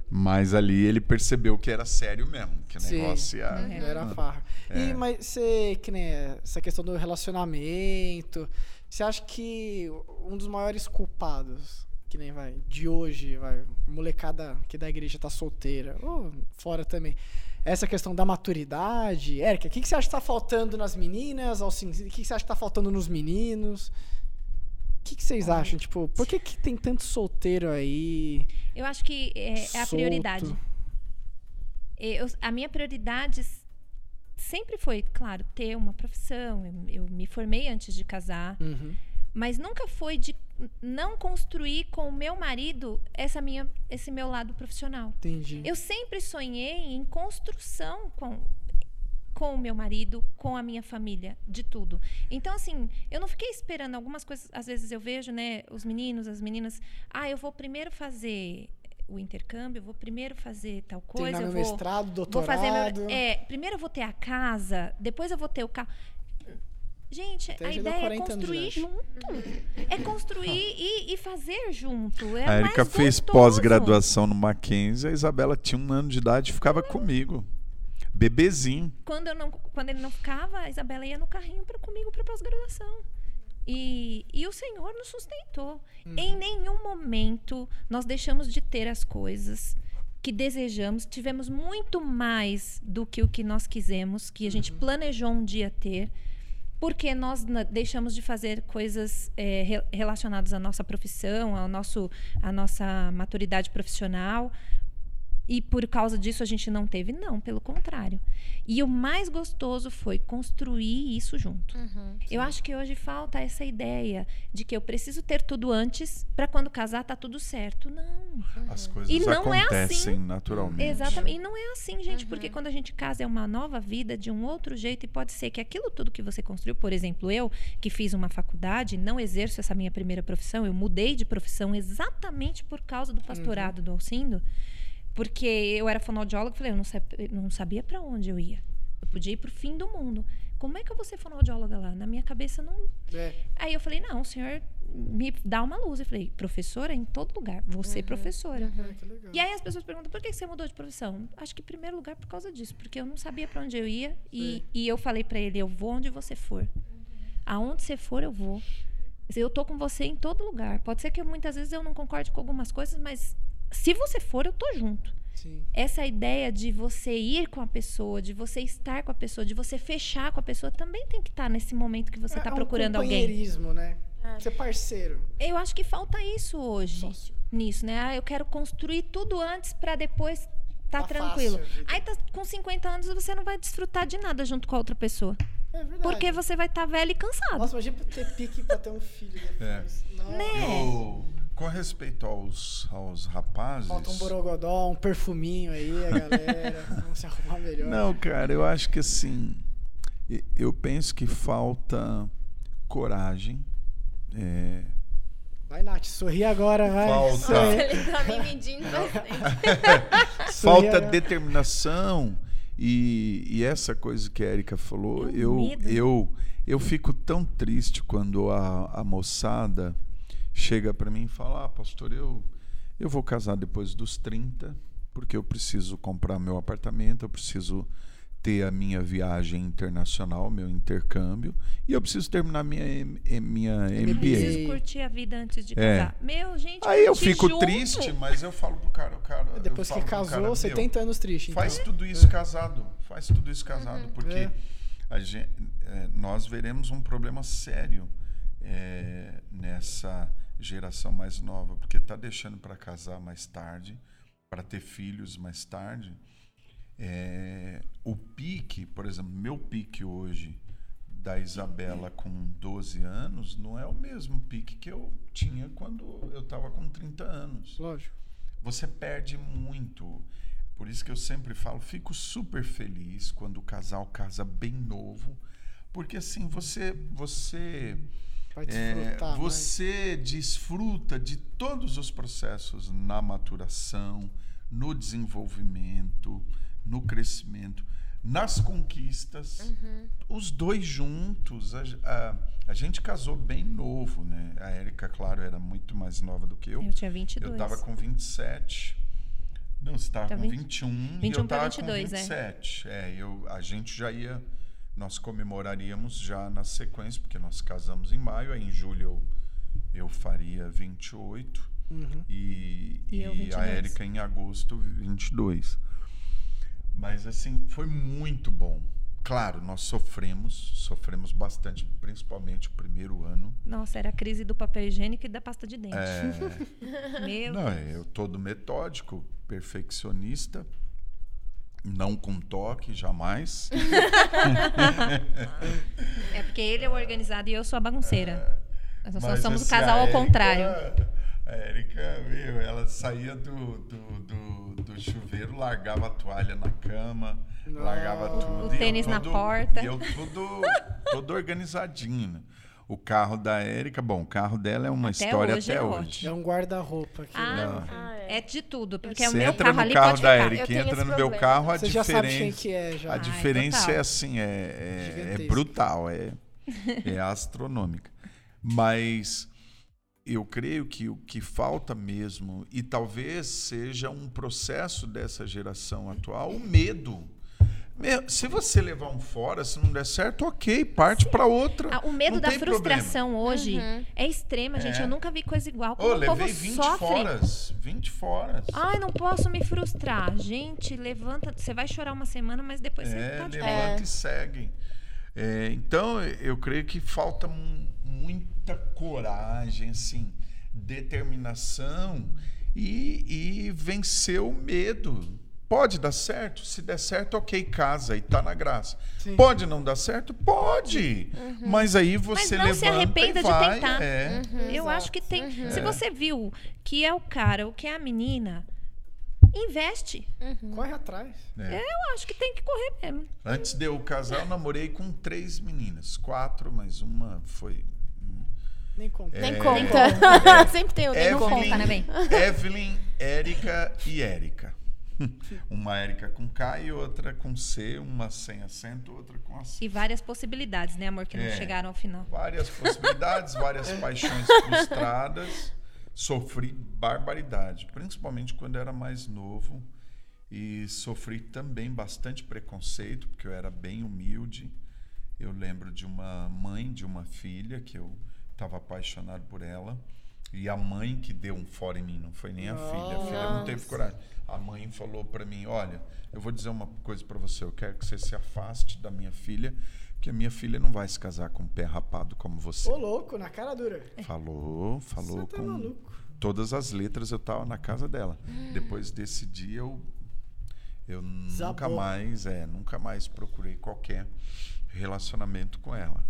Speaker 4: Mas ali ele percebeu que era sério mesmo, que o
Speaker 1: Sim.
Speaker 4: negócio ia...
Speaker 1: Não era farra.
Speaker 4: É.
Speaker 1: E, mas você, que nem essa questão do relacionamento, você acha que um dos maiores culpados, que nem vai, de hoje, vai, molecada que da igreja tá solteira, ou fora também, essa questão da maturidade. Érica, o que, que você acha que tá faltando nas meninas? Alcine, O que, que você acha que tá faltando nos meninos? O que, que vocês acham? Tipo, por que, que tem tanto solteiro aí?
Speaker 3: Eu acho que é, é a prioridade. Eu- a minha prioridade sempre foi, claro, ter uma profissão. Eu, eu me formei antes de casar,
Speaker 1: Uhum.
Speaker 3: mas nunca foi de não construir com o meu marido essa minha, esse meu lado profissional.
Speaker 1: Entendi.
Speaker 3: Eu sempre sonhei em construção com com o meu marido, com a minha família, de tudo. Então, assim, eu não fiquei esperando algumas coisas. Às vezes eu vejo, né, os meninos, as meninas. Ah, eu vou primeiro fazer o intercâmbio, eu vou primeiro fazer tal coisa,
Speaker 1: Terminar
Speaker 3: eu
Speaker 1: meu
Speaker 3: vou,
Speaker 1: mestrado,
Speaker 3: vou
Speaker 1: doutorado.
Speaker 3: fazer meu, é, primeiro eu vou ter a casa, depois eu vou ter o carro. Gente,
Speaker 1: Até
Speaker 3: a
Speaker 1: já deu
Speaker 3: ideia é
Speaker 1: 40 anos de
Speaker 3: construir junto. É construir e, e fazer junto. É
Speaker 4: a Erika fez pós-graduação no Mackenzie, a Isabela tinha um ano de idade e ficava comigo. Bebezinho.
Speaker 3: Quando, eu não, quando ele não ficava, a Isabela ia no carrinho pra, comigo para pós-graduação. E, e o Senhor nos sustentou. Em nenhum momento nós deixamos de ter as coisas que desejamos. Tivemos muito mais do que o que nós quisemos, que a gente planejou um dia ter. Porque nós deixamos de fazer coisas re- relacionadas à nossa profissão, ao nosso, à nossa maturidade profissional, e por causa disso a gente não teve? Não, pelo contrário. E o mais gostoso foi construir isso junto.
Speaker 2: Uhum.
Speaker 3: Eu acho que hoje falta essa ideia de que eu preciso ter tudo antes para quando casar tá tudo certo. Não.
Speaker 4: As coisas
Speaker 3: E não é
Speaker 4: acontecem
Speaker 3: assim.
Speaker 4: naturalmente.
Speaker 3: Exatamente. E não é assim, gente,
Speaker 2: Uhum.
Speaker 3: porque quando a gente casa é uma nova vida de um outro jeito e pode ser que aquilo tudo que você construiu, por exemplo, eu que fiz uma faculdade, não exerço essa minha primeira profissão, eu mudei de profissão exatamente por causa do pastorado do Alcindo, porque eu era fonoaudióloga, falei, eu não, sab- não sabia para onde eu ia. Eu podia ir para o fim do mundo. Como é que eu vou ser fonoaudióloga lá? Na minha cabeça não,
Speaker 1: É.
Speaker 3: Aí eu falei, não, o senhor me dá uma luz. Eu falei, professora em todo lugar, vou ser professora.
Speaker 1: Legal.
Speaker 3: E aí as pessoas perguntam, por que você mudou de profissão? Acho que em primeiro lugar por causa disso, porque eu não sabia para onde eu ia. E, e eu falei para ele, eu vou onde você for. Aonde você for, eu vou. Eu tô com você em todo lugar. Pode ser que muitas vezes eu não concorde com algumas coisas, mas se você for, eu tô junto
Speaker 1: Sim.
Speaker 3: essa ideia de você ir com a pessoa, de você estar com a pessoa, de você fechar com a pessoa, também tem que estar nesse momento que você
Speaker 1: É-
Speaker 3: está
Speaker 1: é um
Speaker 3: procurando alguém.
Speaker 1: companheirismo, né?
Speaker 2: É.
Speaker 1: Ser parceiro.
Speaker 3: Eu acho que falta isso hoje
Speaker 1: Sócio.
Speaker 3: nisso, né? Ah, eu quero construir tudo antes para depois tá,
Speaker 1: Tá
Speaker 3: tranquilo.
Speaker 1: fácil.
Speaker 3: Aí tá com 50 anos você não vai desfrutar de nada junto com a outra pessoa,
Speaker 1: É verdade.
Speaker 3: porque você vai estar velho e cansado.
Speaker 1: Nossa, imagina ter pique pra ter um filho depois. Nossa.
Speaker 3: Né?
Speaker 4: Eu, com respeito aos, aos rapazes.
Speaker 1: Falta um borogodó, um perfuminho aí, a galera. Vamos se arrumar melhor.
Speaker 4: Não, cara, eu acho que assim. Eu penso que falta coragem. é,
Speaker 1: Vai, Nath, sorri agora, vai.
Speaker 4: Falta.
Speaker 2: Ele tá me medindo bastante.
Speaker 4: Falta
Speaker 1: agora.
Speaker 4: determinação e, e essa coisa que a Erika falou, eu,
Speaker 3: medo.
Speaker 4: eu, eu fico tão triste quando a, a moçada chega para mim e fala: ah, pastor, eu, eu vou casar depois dos 30, porque eu preciso comprar meu apartamento, eu preciso ter a minha viagem internacional, meu intercâmbio, e eu preciso terminar minha, eh, minha MBA.
Speaker 3: Preciso curtir a vida antes de
Speaker 4: É.
Speaker 3: casar. Meu, gente,
Speaker 4: Aí eu fico
Speaker 3: junto.
Speaker 4: triste, mas eu falo pro cara, o cara. eu
Speaker 1: Depois que casou,
Speaker 4: cara, meu,
Speaker 1: 70 anos triste. Então.
Speaker 4: Faz tudo isso casado. Faz tudo isso casado. Porque
Speaker 1: É.
Speaker 4: a gen- é, nós veremos um problema sério é, nessa geração mais nova. Porque está deixando para casar mais tarde, para ter filhos mais tarde. É, o pique, por exemplo, meu pique hoje da Isabela com 12 anos não é o mesmo pique que eu tinha quando eu estava com 30 anos
Speaker 1: Lógico.
Speaker 4: você perde muito. Por isso que eu sempre falo, fico super feliz quando o casal casa bem novo, porque assim você você
Speaker 1: Vai
Speaker 4: é,
Speaker 1: desfrutar.
Speaker 4: você desfruta de todos os processos na maturação, no desenvolvimento, no crescimento, nas conquistas,
Speaker 2: Uhum.
Speaker 4: os dois juntos. A, a- a gente casou bem novo, né? A Érica, claro, era muito mais nova do que eu.
Speaker 3: Eu tinha 22.
Speaker 4: Eu tava com 27. Não, você tava
Speaker 3: Tá
Speaker 4: com
Speaker 3: 20?
Speaker 4: 21 e
Speaker 3: 21
Speaker 4: eu
Speaker 3: pra
Speaker 4: tava
Speaker 3: 22,
Speaker 4: com
Speaker 3: é.
Speaker 4: 27. É, eu, a gente já ia, nós comemoraríamos já na sequência, porque nós casamos em maio, aí em julho eu, eu faria 28
Speaker 1: Uhum.
Speaker 4: e,
Speaker 3: E
Speaker 4: e
Speaker 3: 22.
Speaker 4: a Érica em agosto 22. Mas assim, foi muito bom. Claro, nós sofremos, sofremos bastante, principalmente o primeiro ano.
Speaker 3: Nossa, era a crise do papel higiênico e da pasta de dente.
Speaker 4: É,
Speaker 3: Meu
Speaker 4: Não, eu todo metódico, perfeccionista, não com toque, jamais.
Speaker 3: É porque ele é o organizado e eu sou a bagunceira. Nós só
Speaker 4: Mas,
Speaker 3: somos o
Speaker 4: assim,
Speaker 3: casal
Speaker 4: a
Speaker 3: ao
Speaker 4: Érica-
Speaker 3: contrário.
Speaker 4: A Erika, meu, ela saía do, do, do, do chuveiro, largava a toalha na cama,
Speaker 1: Não.
Speaker 4: largava tudo.
Speaker 3: O
Speaker 4: eu
Speaker 3: tênis na porta.
Speaker 4: E eu tudo, todo organizadinho. O carro da Érica, bom, o carro dela é uma
Speaker 3: Até
Speaker 4: história
Speaker 3: hoje
Speaker 4: até
Speaker 3: é
Speaker 4: hoje.
Speaker 1: É um guarda-roupa aqui.
Speaker 3: Ah,
Speaker 1: né?
Speaker 4: Não.
Speaker 2: Ah, é.
Speaker 3: É de tudo, porque o
Speaker 4: Você
Speaker 3: meu
Speaker 4: entra
Speaker 3: carro
Speaker 4: no
Speaker 3: ali
Speaker 4: carro da
Speaker 2: tenho
Speaker 4: entra no meu carro, a
Speaker 1: Você já sabe quem
Speaker 4: diferença,
Speaker 1: que é já.
Speaker 4: a
Speaker 3: Ai,
Speaker 4: diferença
Speaker 3: total.
Speaker 4: é assim, é, é, é brutal, é, é astronômica. Mas eu creio que o que falta mesmo, e talvez seja um processo dessa geração atual, o medo. Me- Se você levar um fora, se não der certo, ok, parte para outra.
Speaker 3: Ah, o medo
Speaker 4: Não
Speaker 3: da frustração hoje
Speaker 2: Uhum.
Speaker 3: é extrema, gente.
Speaker 4: É.
Speaker 3: Eu nunca vi coisa igual. Como o povo
Speaker 4: levei 20
Speaker 3: sofre.
Speaker 4: foras, 20 foras.
Speaker 3: Ai, não posso me frustrar. Gente, levanta. Você vai chorar uma semana, mas depois
Speaker 4: É,
Speaker 3: você tá de
Speaker 4: levanta
Speaker 3: volta.
Speaker 4: e segue. É, então, eu creio que falta mu- muita coragem, assim, determinação e, e vencer o medo. Pode dar certo? Se der certo, ok, casa e tá na graça.
Speaker 1: Sim.
Speaker 4: Pode não dar certo? Pode. Mas aí você
Speaker 3: não se arrependa
Speaker 4: e
Speaker 3: de
Speaker 4: vai.
Speaker 3: tentar.
Speaker 4: É.
Speaker 3: Eu acho que tem. Se
Speaker 4: É.
Speaker 3: você viu que é o cara ou que é a menina, investe.
Speaker 1: Corre atrás.
Speaker 4: é.
Speaker 3: Eu acho que tem que correr mesmo.
Speaker 4: Antes de eu casar, eu namorei com três meninas. Quatro, mas uma foi
Speaker 1: Nem conta.
Speaker 2: Nem
Speaker 4: É.
Speaker 2: conta. Sempre tem o nem
Speaker 4: Evelyn,
Speaker 2: conta,
Speaker 3: né, bem?
Speaker 4: Evelyn, Érica e Érica. Uma Érica com K e outra com C, uma sem acento, outra com acento.
Speaker 3: E várias possibilidades, né, amor, que não
Speaker 4: É.
Speaker 3: chegaram ao final.
Speaker 4: Várias possibilidades, várias paixões frustradas. Sofri barbaridade, principalmente quando era mais novo. E sofri também bastante preconceito, porque eu era bem humilde. Eu lembro de uma mãe de uma filha que eu estava apaixonado por ela. E a mãe que deu um fora em mim, não foi nem a filha. A filha não teve
Speaker 2: Nossa.
Speaker 4: coragem. A mãe falou para mim: Olha, eu vou dizer uma coisa para você. Eu quero que você se afaste da minha filha, porque a minha filha não vai se casar com um pé rapado como você.
Speaker 1: Ô, louco, na cara dura.
Speaker 4: Falou, falou
Speaker 1: Você tá
Speaker 4: com
Speaker 1: maluco.
Speaker 4: todas as letras. Eu tava na casa dela. Depois desse dia eu eu nunca
Speaker 1: Desabou.
Speaker 4: mais, é, nunca mais procurei qualquer relacionamento com ela.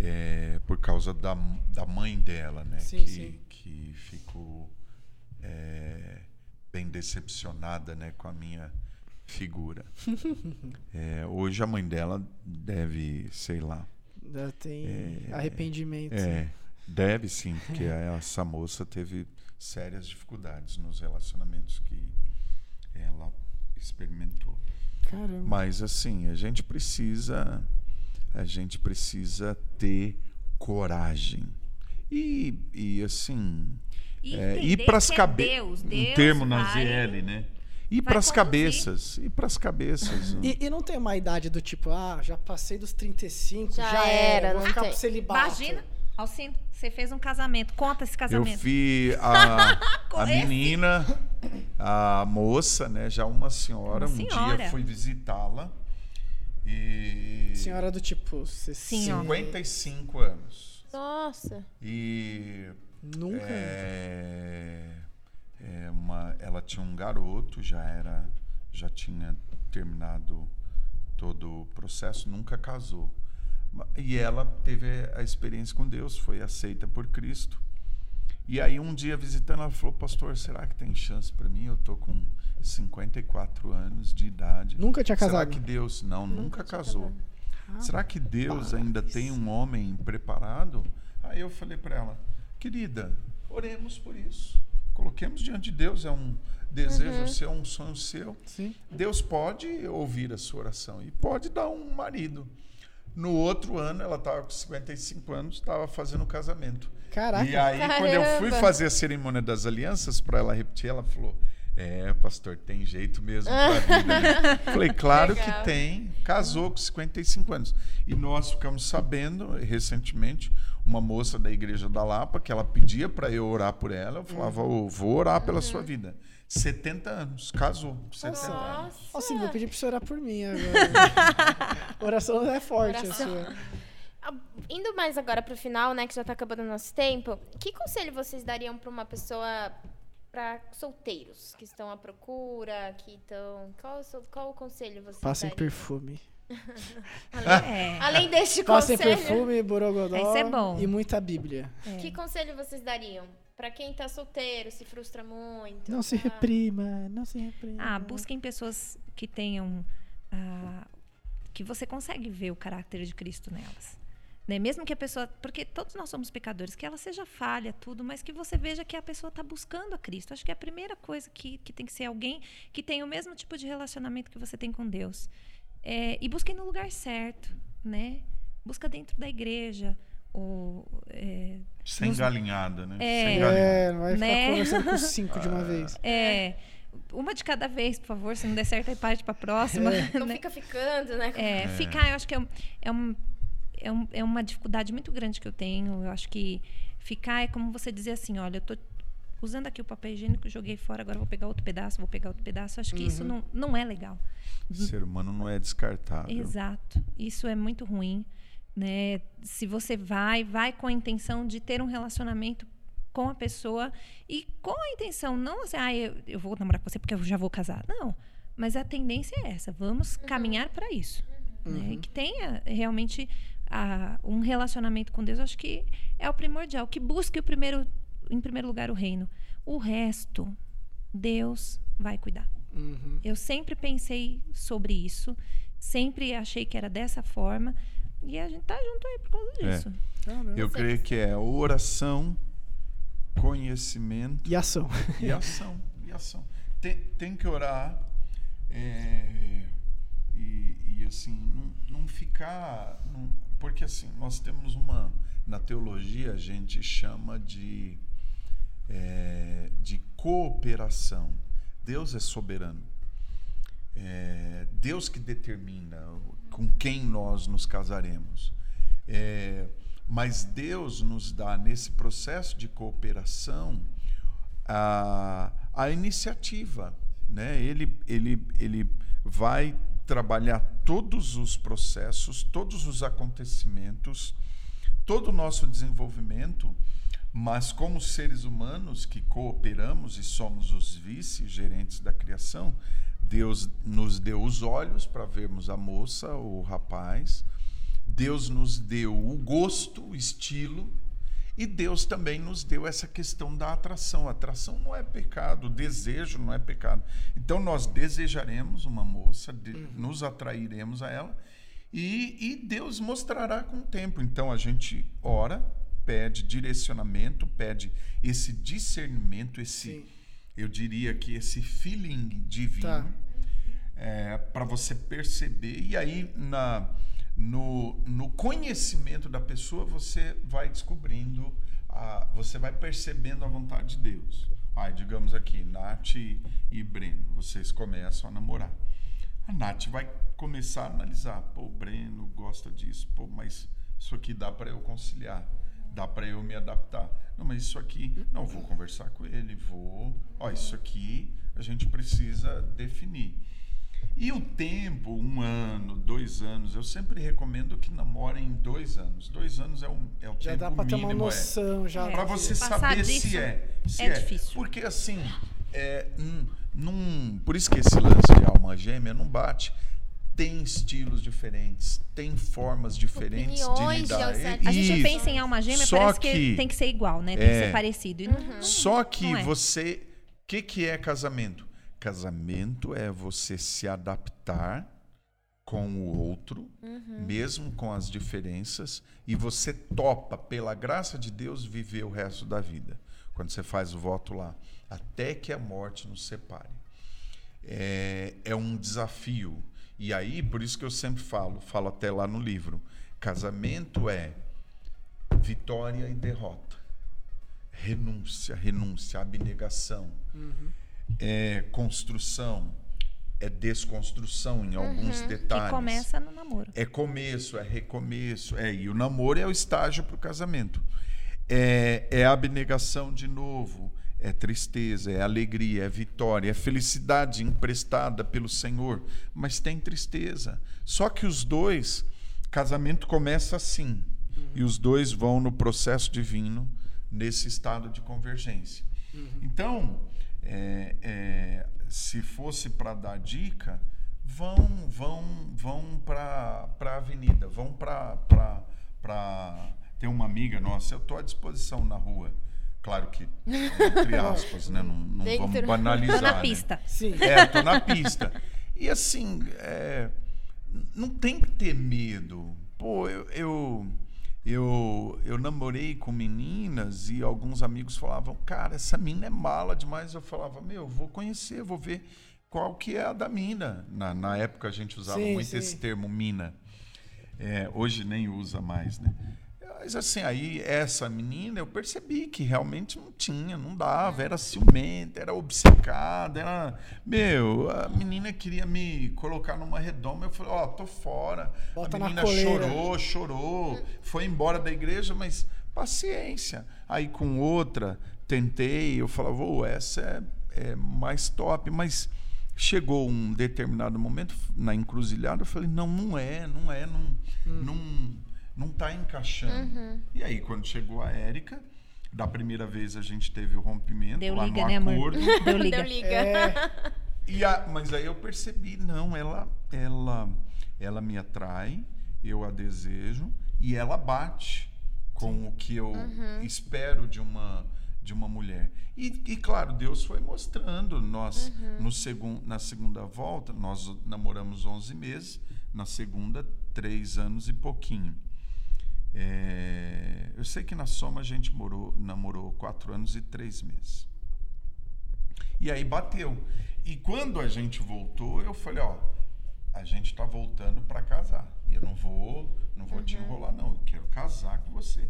Speaker 4: É, por causa da, da mãe dela, né?
Speaker 1: Sim,
Speaker 4: que,
Speaker 1: sim.
Speaker 4: que ficou é, bem decepcionada né, com a minha figura. É, hoje a mãe dela deve, sei lá,
Speaker 1: Já tem arrependimento.
Speaker 4: é, deve sim, porque essa moça teve sérias dificuldades nos relacionamentos que ela experimentou.
Speaker 1: Caramba.
Speaker 4: Mas assim, a gente precisa a gente precisa ter coragem. E, e assim,
Speaker 3: E
Speaker 4: é, ir para as cabeças, um termo na ZL, né? Ir para as cabeças, ir para as cabeças.
Speaker 1: E, e não tem uma idade do tipo, ah, já passei dos 35, já,
Speaker 2: Já
Speaker 1: era,
Speaker 2: era,
Speaker 1: vou
Speaker 2: não
Speaker 1: ficar
Speaker 2: tem.
Speaker 1: pro celibato.
Speaker 3: Imagina, Alcindo, você fez um casamento. Conta esse
Speaker 4: Eu
Speaker 3: casamento.
Speaker 4: vi a, a menina, a moça, né? Já uma senhora.
Speaker 3: Uma
Speaker 4: um
Speaker 3: senhora.
Speaker 4: dia fui visitá-la. E.
Speaker 1: Senhora do tipo, você
Speaker 3: Sim, ó.
Speaker 4: 55 anos.
Speaker 2: Nossa.
Speaker 4: E.
Speaker 1: nunca.
Speaker 4: É, é uma, ela tinha um garoto, já era, já tinha terminado todo o processo, nunca casou. E ela teve a experiência com Deus, foi aceita por Cristo. E aí um dia visitando, ela falou: "Pastor, será que tem chance para mim? Eu tô com 54 anos de idade.
Speaker 1: Nunca tinha
Speaker 4: Será
Speaker 1: casado?
Speaker 4: que Deus não nunca,
Speaker 2: tinha
Speaker 4: casou? Será que Deus ainda tem um homem preparado? Aí eu falei para ela, querida, oremos por isso. Coloquemos diante de Deus, é um desejo seu, um sonho seu.
Speaker 1: Sim.
Speaker 4: Deus pode ouvir a sua oração e pode dar um marido. No outro ano, ela estava com 55 anos, estava fazendo o casamento.
Speaker 1: Caraca.
Speaker 4: E aí, quando eu fui
Speaker 2: Caramba.
Speaker 4: fazer a cerimônia das alianças para ela repetir, ela falou: É, pastor, tem jeito mesmo pra vida. né?" Falei, claro
Speaker 2: Legal.
Speaker 4: que tem. Casou com 55 anos. E nós ficamos sabendo, recentemente, uma moça da igreja da Lapa, que ela pedia para eu orar por ela. Eu falava, "Ô, vou orar pela sua vida. 70 anos, casou. 70 anos.
Speaker 2: Nossa.
Speaker 1: Ó, sim, vou pedir pra você orar por mim agora. Oração é forte
Speaker 2: Oração.
Speaker 1: a sua.
Speaker 2: Ah, Indo mais agora pro final, né, que já tá acabando o nosso tempo, que conselho vocês dariam pra uma pessoa, pra solteiros que estão à procura, que estão... Qual, qual o conselho vocês
Speaker 1: Passem perfume.
Speaker 2: Além,
Speaker 3: É.
Speaker 2: além deste
Speaker 1: Passem
Speaker 2: conselho,
Speaker 1: perfume, borogodó
Speaker 3: é bom.
Speaker 1: e muita bíblia.
Speaker 2: que conselho vocês dariam? Pra quem tá solteiro, se frustra muito.
Speaker 1: Não se
Speaker 2: tá?
Speaker 1: reprima, não se reprima.
Speaker 3: Ah, busquem pessoas que tenham. ah, que você consegue ver o caráter de Cristo nelas. Né? Mesmo que a pessoa. Porque todos nós somos pecadores, que ela seja falha, tudo, mas que você veja que a pessoa está buscando a Cristo. Acho que é a primeira coisa que, que tem que ser alguém que tem o mesmo tipo de relacionamento que você tem com Deus. É, e busquem no lugar certo, né? Busca dentro da igreja. Ou, é,
Speaker 4: Sem
Speaker 3: nos-
Speaker 4: galinhada, né?
Speaker 3: É.
Speaker 4: Sem galinhada.
Speaker 1: É, não vai ficar
Speaker 3: Né?
Speaker 1: conversando com cinco de uma vez.
Speaker 3: é, uma de cada vez, por favor. Se não der certo, aí parte para a próxima.
Speaker 2: Não
Speaker 3: né?
Speaker 2: fica ficando, né?
Speaker 3: É, ficar, eu acho que é, um- é, um, é, um- é uma dificuldade muito grande que eu tenho. Eu acho que ficar é como você dizer assim, olha, eu tô usando aqui o papel higiênico, joguei fora, agora vou pegar outro pedaço, vou pegar outro pedaço. Eu acho que isso não, não é legal.
Speaker 4: O ser humano não é descartável.
Speaker 3: Exato. Isso é muito ruim, né? Se você vai, vai com a intenção de ter um relacionamento com a pessoa e com a intenção não assim, ah, eu, eu vou namorar com você porque eu já vou casar. Não. Mas a tendência é essa. Vamos caminhar para isso, né? E que tenha realmente a- um relacionamento com Deus. Eu acho que é o primordial. Que busque o primeiro, em primeiro lugar o reino. O resto, Deus vai cuidar.
Speaker 1: Uhum.
Speaker 3: Eu sempre pensei sobre isso, sempre achei que era dessa forma, e a gente tá junto aí por causa
Speaker 4: É.
Speaker 3: disso.
Speaker 1: Caramba.
Speaker 4: Eu creio que é oração, conhecimento
Speaker 1: E ação.
Speaker 4: e ação. E ação. Tem, tem que orar é, e, e, assim, não, não ficar. não- porque assim, nós temos uma. Na teologia a gente chama de, é, de cooperação. Deus é soberano. É Deus que determina com quem nós nos casaremos. É, mas Deus nos dá, nesse processo de cooperação, a, a iniciativa. Né? Ele, ele, ele vai trabalhar todos os processos, todos os acontecimentos, todo o nosso desenvolvimento, mas como seres humanos que cooperamos e somos os vice-gerentes da criação, Deus nos deu os olhos para vermos a moça ou o rapaz, Deus nos deu o gosto, o estilo, e Deus também nos deu essa questão da atração. Atração não é pecado, o desejo não é pecado. Então nós desejaremos uma moça, de- nos atrairemos a ela, e, e Deus mostrará com o tempo. Então a gente ora, pede direcionamento, pede esse discernimento, esse,
Speaker 1: Sim.
Speaker 4: eu diria que esse feeling divino
Speaker 1: Tá.
Speaker 4: para você perceber e aí na no, no conhecimento da pessoa você vai descobrindo a, você vai percebendo a vontade de Deus. Ai, digamos aqui Nath e Breno vocês começam a namorar. A Nath vai começar a analisar pô o Breno gosta disso pô mas isso aqui dá para eu conciliar dá para eu me adaptar. Não mas isso aqui não vou conversar com ele vou ó isso aqui a gente precisa definir e o tempo, um ano, dois anos, eu sempre recomendo que namorem dois anos. Dois anos é, um, é o
Speaker 1: Já
Speaker 4: tempo
Speaker 1: dá pra ter uma
Speaker 4: mínimo.
Speaker 1: noção. Já
Speaker 3: É.
Speaker 4: Para você
Speaker 3: Passar
Speaker 4: saber
Speaker 3: disso
Speaker 4: se é. Se
Speaker 3: é difícil.
Speaker 4: Porque assim, é, hum, num, por isso que esse lance de alma gêmea não bate. Tem estilos diferentes, tem formas diferentes
Speaker 2: Opiniões
Speaker 4: de
Speaker 2: de
Speaker 4: lidar.
Speaker 2: certas
Speaker 3: A gente
Speaker 4: Isso.
Speaker 3: pensa em alma gêmea,
Speaker 4: Só
Speaker 3: parece que,
Speaker 4: que-
Speaker 3: tem que ser igual, né? Tem
Speaker 4: É.
Speaker 3: que ser parecido. Não-
Speaker 4: Só que
Speaker 3: é.
Speaker 4: você. O que, que é casamento? Casamento é você se adaptar com o outro, mesmo com as diferenças, e você topa, pela graça de Deus, viver o resto da vida. Quando você faz o voto lá, até que a morte nos separe. É, é um desafio. E aí, por isso que eu sempre falo, falo até lá no livro: casamento é vitória e derrota renúncia, renúncia, abnegação, é construção, é desconstrução em alguns
Speaker 3: Que
Speaker 4: detalhes.
Speaker 3: começa no namoro.
Speaker 4: É começo, é recomeço, é e o namoro é o estágio para o casamento. É, é abnegação de novo, é tristeza, é alegria, é vitória, é felicidade emprestada pelo Senhor, mas tem tristeza. Só que os dois, casamento começa assim, e os dois vão no processo divino nesse estado de convergência. Então, é, é, se fosse para dar dica, vão vão vão para a avenida, vão para para tem uma amiga nossa, eu estou à disposição na rua. Claro que entre aspas, né? Não, não
Speaker 2: Dentro.
Speaker 4: vamos banalizar.
Speaker 3: Tô na
Speaker 4: né?
Speaker 3: pista.
Speaker 1: Sim.
Speaker 4: É, tô na pista. E assim, é, não tem que ter medo. Pô, eu, eu, eu, eu namorei com meninas e alguns amigos falavam, cara, essa mina é mala demais. Eu falava, meu, vou conhecer, vou ver qual que é a da mina. Na, na época a gente usava
Speaker 1: Sim,
Speaker 4: muito
Speaker 1: sim.
Speaker 4: esse termo mina. É, hoje nem usa mais, né? Mas assim, aí essa menina eu percebi que realmente não tinha, não dava, era ciumenta, era obcecada, era. Meu, a menina queria me colocar numa redoma, eu falei, ó, tô fora.
Speaker 1: Bota
Speaker 4: a
Speaker 1: na
Speaker 4: menina chorou, chorou, foi embora da igreja, mas paciência. Aí com outra, tentei, eu falava, ô, essa é, é mais top, mas chegou um determinado momento na encruzilhada, eu falei, não, não é, não é, não, não, não tá encaixando. E aí, quando chegou a Érica, da primeira vez a gente teve o rompimento
Speaker 3: Deu
Speaker 4: lá
Speaker 3: liga,
Speaker 4: no
Speaker 3: né, amor?
Speaker 4: acordo.
Speaker 3: Deu liga.
Speaker 2: Deu liga.
Speaker 1: É,
Speaker 4: E a- mas aí eu percebi, não, ela, ela, ela me atrai, eu a desejo e ela bate com o que eu espero de uma de uma mulher. E, e, claro, Deus foi mostrando. Nós no segun, na segunda volta nós namoramos 11 meses, na segunda três anos e pouquinho. É, eu sei que na soma a gente morou, namorou quatro anos e três meses. E aí bateu. E quando a gente voltou, eu falei, ó, a gente tá voltando para casar. E eu não vou, não vou te enrolar não, eu quero casar com você.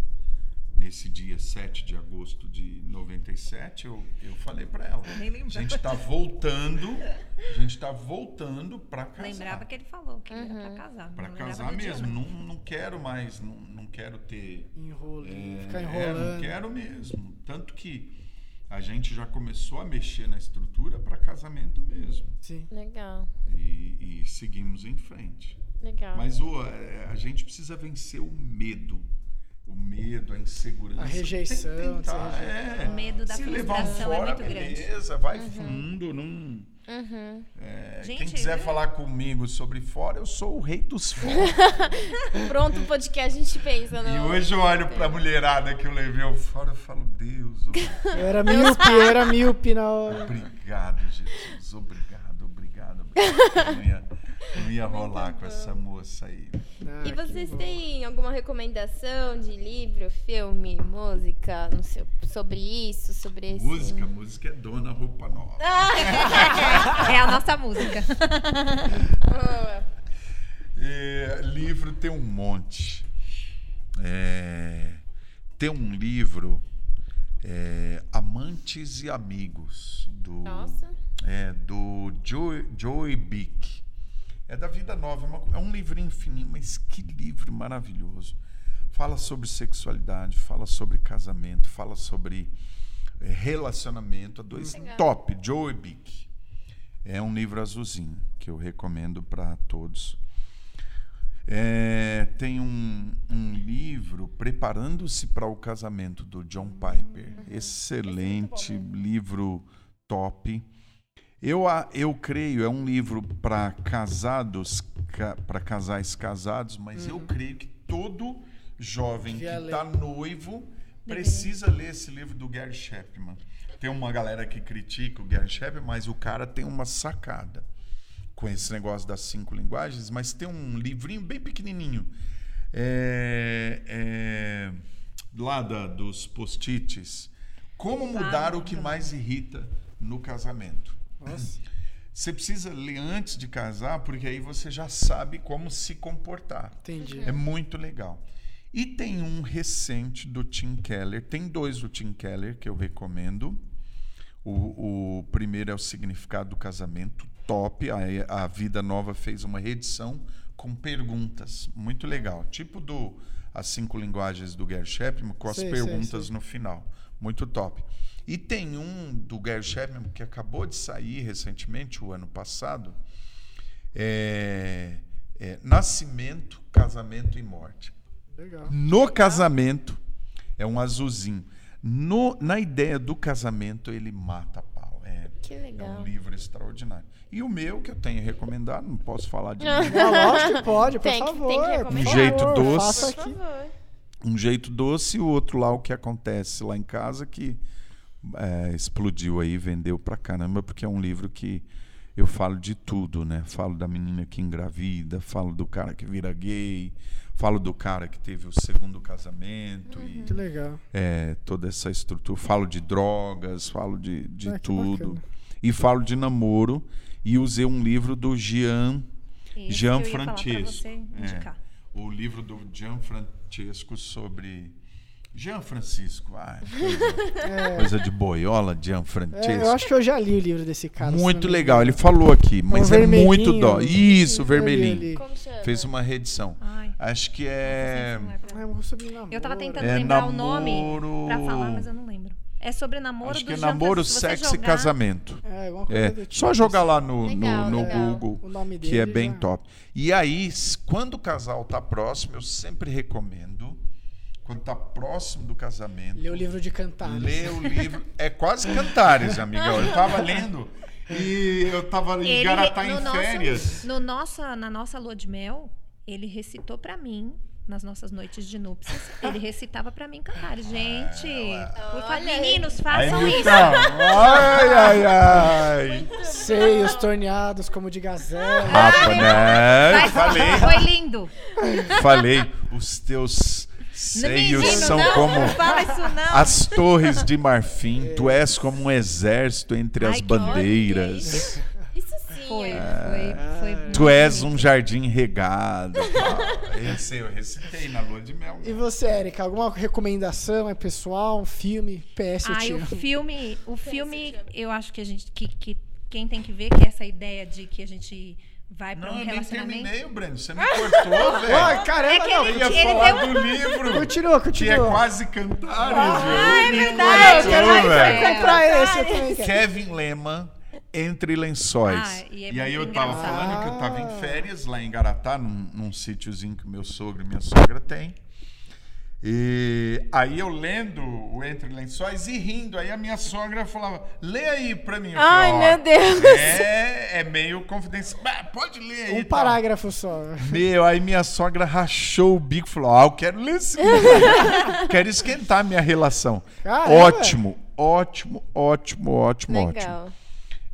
Speaker 4: Nesse dia 7 de agosto de 97, eu, eu falei para ela,
Speaker 3: nem
Speaker 4: a gente tá voltando, a gente tá voltando para casar.
Speaker 3: Lembrava que ele falou que era pra casar.
Speaker 4: Para casar mesmo,
Speaker 3: não.
Speaker 4: não, não quero mais, não, não quero ter
Speaker 1: enrolo,
Speaker 4: é,
Speaker 1: ficar
Speaker 4: é,
Speaker 1: enrolando.
Speaker 4: não quero mesmo. Tanto que a gente já começou a mexer na estrutura para casamento mesmo.
Speaker 1: Sim.
Speaker 2: Legal,
Speaker 4: E, e seguimos em frente.
Speaker 2: legal.
Speaker 4: Mas o, é, a gente precisa vencer o medo. O medo, a insegurança.
Speaker 1: A rejeição,
Speaker 4: Tem tentar, é.
Speaker 3: O medo da
Speaker 4: Se levar um
Speaker 3: frustração é
Speaker 4: fora,
Speaker 3: muito grande.
Speaker 4: beleza, vai fundo. Não,
Speaker 2: Uhum.
Speaker 4: é,
Speaker 3: Gente,
Speaker 4: quem quiser
Speaker 3: eu-
Speaker 4: falar comigo sobre fora, eu sou o rei dos fora.
Speaker 2: Pronto, o podcast a gente pensa,
Speaker 4: e
Speaker 2: não.
Speaker 4: hoje eu olho pra mulherada que eu levei ao fora e falo, Deus,
Speaker 1: Eu era míope, eu era míope na hora.
Speaker 4: Obrigado, Jesus. Obrigado, obrigado. obrigado. Eu não ia, rolar com essa moça aí.
Speaker 1: Ah,
Speaker 2: E vocês têm alguma recomendação de livro, filme, música, não sei, sobre isso, sobre esse...
Speaker 4: Música, música é dona roupa nova.
Speaker 3: É a nossa música.
Speaker 2: Boa.
Speaker 4: É, livro tem um monte. É, tem um livro, é, Amantes e Amigos, do,
Speaker 2: Nossa.
Speaker 4: é, do Joey, Joey Bick. É da Vida Nova, é é um livrinho fininho, mas que livro maravilhoso. Fala sobre sexualidade, fala sobre casamento, fala sobre é, relacionamento. A dois
Speaker 2: Legal.
Speaker 4: top, Joey Bick. É um livro azulzinho que eu recomendo para todos. É, tem um, um livro Preparando-se para o Casamento, do John Piper. Excelente livro, top. Eu, eu creio, é um livro para casados, para casais casados, mas eu creio que todo jovem que está noivo precisa ler esse livro do Gary Chapman. Tem uma galera que critica o Gary Chapman, mas o cara tem uma sacada com esse negócio das cinco linguagens, mas tem um livrinho bem pequenininho. É, é, lá da- dos post-its. Como mudar o que mais irrita no casamento.
Speaker 1: Nossa.
Speaker 4: Você precisa ler antes de casar, porque aí você já sabe como se comportar.
Speaker 1: Entendi.
Speaker 4: É muito legal. E tem um recente do Tim Keller. Tem dois do Tim Keller que eu recomendo. O, o primeiro é o Significado do Casamento, top. A, a Vida Nova fez uma reedição com perguntas, muito legal. Tipo do As Cinco Linguagens do Gary Chapman, com as
Speaker 1: Sei, sei,
Speaker 4: perguntas
Speaker 1: sei.
Speaker 4: no final. Muito top. E tem um do Gary Chapman que acabou de sair recentemente, o ano passado. É, é Nascimento, Casamento e Morte.
Speaker 1: Legal.
Speaker 4: No casamento, é um azulzinho. No, na ideia do casamento, ele mata a pau. É,
Speaker 2: Que
Speaker 4: é um
Speaker 2: legal.
Speaker 4: livro extraordinário. E o meu, que eu tenho recomendado, não posso falar de mim,
Speaker 1: Ah, lógico que pode, por
Speaker 2: Tem
Speaker 1: favor.
Speaker 2: tem que.
Speaker 4: Um jeito
Speaker 1: favor,
Speaker 4: doce. Um jeito doce e o outro lá, o que acontece lá em casa, que é, explodiu aí, vendeu pra caramba, porque é um livro que eu falo de tudo, né? Falo da menina que engravida, falo do cara que vira gay, falo do cara que teve o segundo casamento e
Speaker 1: Que legal.
Speaker 4: é, toda essa estrutura. Falo de drogas, falo de, de
Speaker 1: Ah,
Speaker 4: tudo. E falo de namoro. E usei um livro do Jean,
Speaker 3: pra
Speaker 4: Francesco.
Speaker 3: você indicar.
Speaker 4: o livro do Jean Francesco sobre. Jean Francisco, ai, coisa, coisa de boiola, Jean
Speaker 1: É,
Speaker 4: Francesco.
Speaker 1: eu acho que eu já li o livro desse cara.
Speaker 4: muito legal, ele falou aqui, mas é
Speaker 1: vermelhinho.
Speaker 4: muito dó. Isso,
Speaker 1: Eu li
Speaker 4: vermelhinho.
Speaker 1: ali.
Speaker 2: Como chama?
Speaker 4: Fez uma reedição.
Speaker 3: Ai,
Speaker 4: Acho que é.
Speaker 1: Ah, eu sobre namoro.
Speaker 3: Eu tava tentando
Speaker 4: É
Speaker 3: lembrar o nome
Speaker 4: namoro-
Speaker 3: pra falar, mas eu não lembro. É sobre namoro
Speaker 4: Acho
Speaker 3: do
Speaker 4: que é
Speaker 3: Jean
Speaker 4: namoro,
Speaker 3: Francisco.
Speaker 4: Sexo e
Speaker 3: jogar-
Speaker 4: casamento.
Speaker 1: É, alguma coisa
Speaker 4: É,
Speaker 1: do tipo.
Speaker 4: só jogar lá no, no,
Speaker 2: Legal,
Speaker 4: no
Speaker 2: legal.
Speaker 4: Google,
Speaker 1: O nome
Speaker 4: que é bem
Speaker 1: já-
Speaker 4: top. E aí, quando o casal tá próximo, eu sempre recomendo, quando tá próximo do casamento,
Speaker 1: Lê o livro de cantar.
Speaker 4: lê o livro. É quase cantares, amigão. Eu tava lendo e eu tava em
Speaker 3: Ele,
Speaker 4: Garatá
Speaker 3: no
Speaker 4: em
Speaker 3: nosso-
Speaker 4: férias.
Speaker 3: no nossa, na nossa lua de mel, ele recitou pra mim, nas nossas noites de núpcias, ele recitava pra mim cantares. Gente, por favor, meninos,
Speaker 4: Aí,
Speaker 3: façam isso.
Speaker 4: Ai, ai, ai.
Speaker 1: Seios torneados como de gazela.
Speaker 4: Rapaz, né? Falei,
Speaker 3: Foi lindo.
Speaker 4: falei. Os teus seios
Speaker 3: Menino,
Speaker 4: são
Speaker 3: não,
Speaker 4: como
Speaker 3: não fala isso não.
Speaker 4: as torres de marfim. Tu és como um exército entre
Speaker 3: Ai,
Speaker 4: as
Speaker 3: que
Speaker 4: bandeiras.
Speaker 2: Isso sim.
Speaker 3: Foi,
Speaker 2: é.
Speaker 3: foi, foi.
Speaker 4: Tu és um jardim regado. Esse eu recitei na lua de mel.
Speaker 1: E você, Erika, alguma recomendação? É pessoal? Um filme? PS,
Speaker 3: Ai,
Speaker 1: te
Speaker 3: o filme, o filme, eu acho que a gente, que, que quem tem que ver que é essa ideia de que a gente vai pra
Speaker 4: Não,
Speaker 3: um
Speaker 4: eu nem
Speaker 3: relacionamento.
Speaker 4: terminei, Breno. Você me cortou,
Speaker 1: Ai,
Speaker 4: velho.
Speaker 1: caramba,
Speaker 3: É que
Speaker 1: não.
Speaker 4: Eu ia
Speaker 3: Ele
Speaker 4: falar
Speaker 3: deu-
Speaker 4: do livro.
Speaker 1: Continua,
Speaker 4: Que é
Speaker 1: continua.
Speaker 4: quase cantares,
Speaker 3: Ah, é
Speaker 4: velho. Me
Speaker 3: verdade,
Speaker 4: cortou,
Speaker 3: é
Speaker 4: velho.
Speaker 1: comprar esse, eu também quero.
Speaker 4: Kevin Lema, Entre Lençóis.
Speaker 3: Ah, e é
Speaker 4: e aí eu
Speaker 3: muito
Speaker 4: tava
Speaker 3: engraçado.
Speaker 4: falando que eu tava
Speaker 1: Ah.
Speaker 4: em férias lá em Garatá, num, num sítiozinho que meu sogro e minha sogra têm. E aí eu lendo o Entre Lençóis e rindo. Aí a minha sogra falava, lê aí pra mim. Eu
Speaker 2: Ai,
Speaker 4: falei, "Ó,
Speaker 2: meu Deus.
Speaker 4: É, é meio confidencial. Pode ler aí.
Speaker 1: Um
Speaker 4: tal."
Speaker 1: parágrafo só.
Speaker 4: Meu, aí minha sogra rachou o bico e falou: Ah, eu quero ler esse livro. quero esquentar minha relação.
Speaker 1: Caramba.
Speaker 4: Ótimo, ótimo, ótimo, ótimo, ótimo.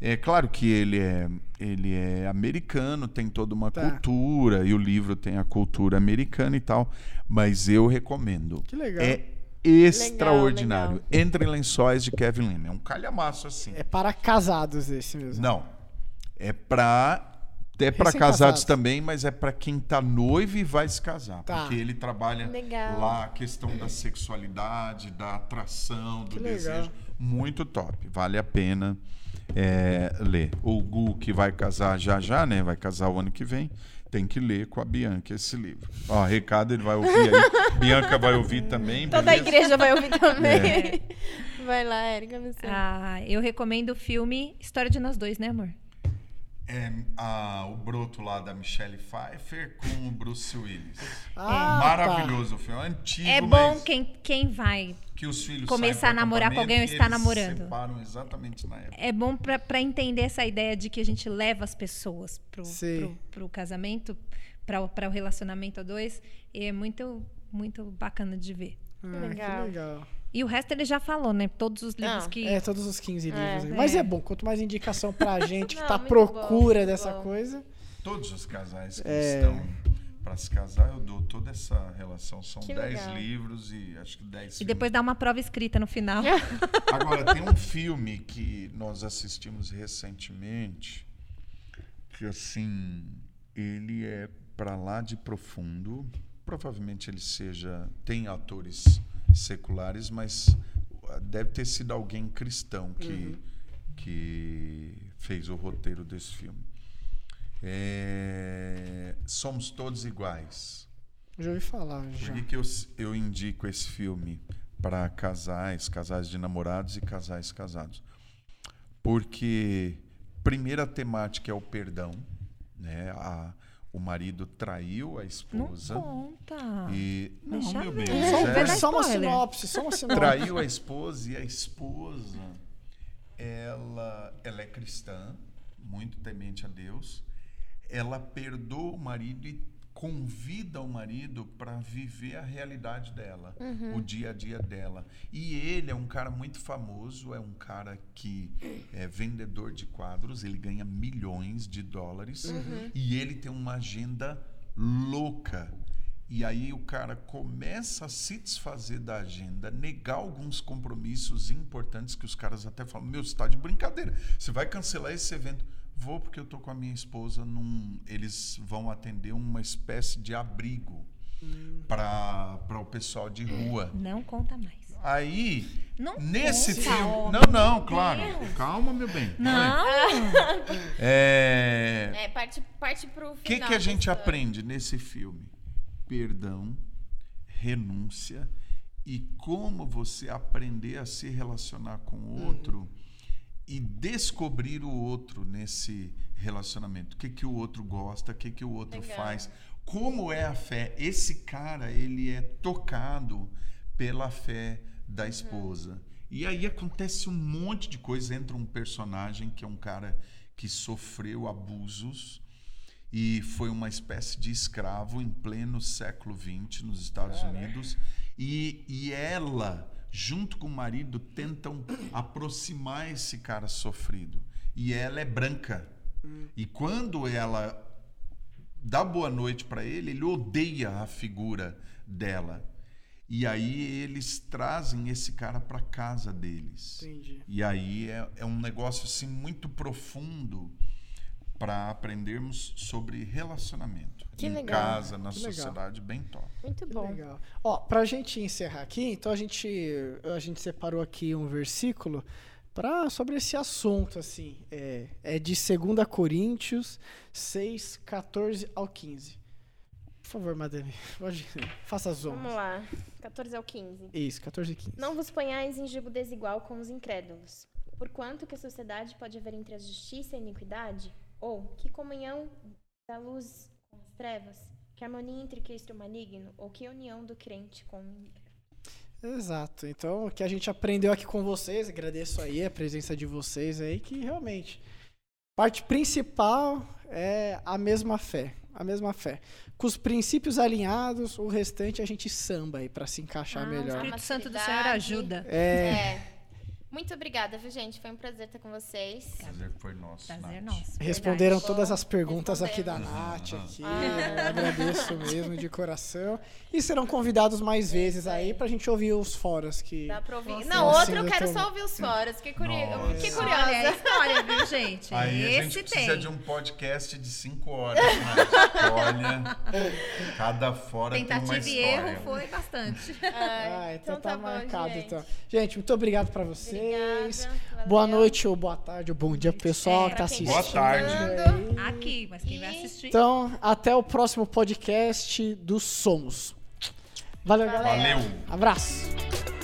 Speaker 2: Legal.
Speaker 4: É claro que ele é, ele é americano, tem toda uma
Speaker 1: Tá.
Speaker 4: cultura, e o livro tem a cultura americana e tal, mas eu recomendo.
Speaker 1: Que legal.
Speaker 4: É extraordinário.
Speaker 2: legal.
Speaker 4: Entre Lençóis de Kevin Lima. É um calhamaço assim.
Speaker 1: É para casados esse mesmo.
Speaker 4: Não. É pra. É
Speaker 1: Recém-casados.
Speaker 4: casados também, mas é pra quem tá noivo e vai se casar.
Speaker 1: Tá.
Speaker 4: Porque ele trabalha
Speaker 2: Legal.
Speaker 4: lá a questão da sexualidade, da atração, do
Speaker 1: Que legal.
Speaker 4: desejo. Muito top. Vale a pena é, ler. O Gu, que vai casar já já, né? Vai casar o ano que vem. Tem que ler com a Bianca esse livro. Ó, recado ele vai ouvir aí. Bianca vai ouvir também.
Speaker 2: Toda a
Speaker 4: beleza?
Speaker 2: igreja vai ouvir também.
Speaker 4: É.
Speaker 2: Vai lá, Erika, você.
Speaker 3: Ah, eu recomendo o filme História de Nós Dois, né, amor?
Speaker 4: É, a- o broto lá da Michelle Pfeiffer com o Bruce Willis.
Speaker 1: Ah,
Speaker 4: Maravilhoso o filme. É antigo,
Speaker 3: É bom
Speaker 4: mas
Speaker 3: quem, quem vai.
Speaker 4: Que os filhos
Speaker 3: começar a namorar com alguém ou
Speaker 4: e eles
Speaker 3: namorando.
Speaker 4: Se separam exatamente na época.
Speaker 3: É bom pra, pra entender essa ideia de que a gente leva as pessoas pro, pro, pro casamento, pra, o- relacionamento a dois. E é muito, muito bacana de ver.
Speaker 1: Ah,
Speaker 2: Legal.
Speaker 1: Que legal.
Speaker 3: E o resto ele já falou, né? Todos os livros
Speaker 2: Não.
Speaker 3: que.
Speaker 1: É, todos os 15 livros.
Speaker 2: É.
Speaker 1: aí. Mas é
Speaker 3: É.
Speaker 1: bom, quanto mais indicação pra gente que
Speaker 2: Não,
Speaker 1: tá à procura
Speaker 2: bom,
Speaker 1: dessa
Speaker 2: bom.
Speaker 1: coisa.
Speaker 4: Todos os casais que
Speaker 1: É.
Speaker 4: estão para se casar, eu dou toda essa relação. São
Speaker 2: Que
Speaker 4: 10
Speaker 2: legal.
Speaker 4: livros e acho que 10
Speaker 3: E depois dá uma prova escrita no final.
Speaker 4: Agora, tem um filme que nós assistimos recentemente que, assim, ele é para lá de profundo. Provavelmente ele seja. Tem atores seculares, mas deve ter sido alguém cristão que, que fez o roteiro desse filme. É, Somos Todos Iguais.
Speaker 1: Já ouvi falar. Já.
Speaker 4: Por que, que eu, eu indico esse filme para casais, casais de namorados e casais casados? Porque primeira temática é o perdão, né? A, o marido traiu a
Speaker 3: Não
Speaker 4: esposa
Speaker 3: conta.
Speaker 4: e não,
Speaker 3: Deixa
Speaker 4: meu bem, é,
Speaker 1: só uma sinopse, só uma sinopse.
Speaker 4: traiu a esposa e a esposa ela ela é cristã, muito temente a Deus. Ela perdoa o marido e convida o marido para viver a realidade dela, o dia a dia dela. E ele é um cara muito famoso, é um cara que é vendedor de quadros, ele ganha milhões de dólares e ele tem uma agenda louca. E aí o cara começa a se desfazer da agenda, negar alguns compromissos importantes que os caras até falam: Meu, você está de brincadeira. Você vai cancelar esse evento? Vou porque eu tô com a minha esposa num. Eles vão atender uma espécie de abrigo para o pessoal de rua.
Speaker 3: Não conta mais.
Speaker 4: Aí,
Speaker 3: Não
Speaker 4: nesse
Speaker 3: conta,
Speaker 4: filme. Não, não, claro.
Speaker 3: Deus.
Speaker 4: Calma, meu bem.
Speaker 3: Não.
Speaker 4: É.
Speaker 2: É, parte, parte pro
Speaker 4: O que,
Speaker 2: final
Speaker 4: que a gente
Speaker 2: história.
Speaker 4: aprende nesse filme? Perdão, renúncia e como você aprender a se relacionar com o outro e descobrir o outro nesse relacionamento. O que, que o outro gosta, o que, que o outro
Speaker 2: Legal.
Speaker 4: faz. Como é a fé? Esse cara, ele é tocado pela fé da esposa. E aí acontece um monte de coisa. Entra um personagem que é um cara que sofreu abusos e foi uma espécie de escravo em pleno século XX nos Estados Unidos. E, e ela, junto com o marido, tentam aproximar esse cara sofrido. E ela é branca. E quando ela dá boa noite para ele, ele odeia a figura dela. E aí eles trazem esse cara para casa deles.
Speaker 1: Entendi.
Speaker 4: E aí é, é um negócio assim muito profundo para aprendermos sobre relacionamento
Speaker 2: Que
Speaker 4: em
Speaker 2: legal.
Speaker 4: casa, na
Speaker 1: Que legal.
Speaker 4: sociedade, bem top.
Speaker 2: Muito
Speaker 1: Que
Speaker 2: bom.
Speaker 1: legal. Ó, pra gente encerrar aqui, então a gente, a gente separou aqui um versículo pra, sobre esse assunto, assim. É, é de 2 Coríntios 6, 14 ao 15. Por favor, madame, pode, faça as
Speaker 2: Vamos
Speaker 1: honras.
Speaker 2: lá. 14 ao 15.
Speaker 1: Isso, 14 e 15.
Speaker 2: Não vos ponhais em jugo desigual com os incrédulos. Porquanto que a sociedade pode haver entre a justiça e a iniquidade? Ou que comunhão da luz com as trevas? Que harmonia entre Cristo e o maligno? Ou que união do crente com o inimigo?
Speaker 1: Exato. Então, o que a gente aprendeu aqui com vocês, agradeço aí a presença de vocês aí, que realmente parte principal é a mesma fé, a mesma fé. Com os princípios alinhados, o restante a gente samba aí pra se encaixar
Speaker 3: Ah, O
Speaker 1: melhor.
Speaker 3: Espírito Santo do Senhor ajuda.
Speaker 1: É,
Speaker 2: É. Muito obrigada, viu, gente? Foi um prazer estar com vocês.
Speaker 4: Prazer foi nosso.
Speaker 3: Prazer
Speaker 4: Nath.
Speaker 3: nosso.
Speaker 1: responderam
Speaker 2: Verdade.
Speaker 1: todas as perguntas aqui da. Nath aqui.
Speaker 2: Ah.
Speaker 1: Agradeço mesmo de coração. E serão convidados mais vezes aí pra gente ouvir os foras que
Speaker 2: Dá pra ouvir.
Speaker 3: Nossa.
Speaker 2: Não,
Speaker 1: Nossa,
Speaker 2: outro eu quero
Speaker 1: tô-
Speaker 2: só ouvir os foras. Fiquei, curi...
Speaker 4: Nossa.
Speaker 2: Fiquei
Speaker 3: Olha, é
Speaker 2: curiosa.
Speaker 3: história, viu, gente?
Speaker 4: Aí a
Speaker 3: Esse
Speaker 4: gente precisa
Speaker 3: tem.
Speaker 4: de um podcast de cinco horas, Nath. Olha, cada fora tem uma
Speaker 3: Tentativa e
Speaker 4: história.
Speaker 3: erro foi bastante.
Speaker 2: Ai,
Speaker 1: Ah, então, tá,
Speaker 2: bom,
Speaker 1: marcado,
Speaker 2: gente.
Speaker 1: então. Gente, muito obrigado pra vocês.
Speaker 2: Obrigada, valeu.
Speaker 1: Boa noite ou boa tarde ou bom dia pro pessoal
Speaker 3: É,
Speaker 1: que tá
Speaker 2: quem
Speaker 1: assistindo.
Speaker 2: tá
Speaker 4: Boa tarde.
Speaker 1: aí.
Speaker 3: Aqui, mas quem vai assistir?
Speaker 1: Então, até o próximo podcast do Somos. Valeu, galera.
Speaker 4: Valeu.
Speaker 1: Abraço.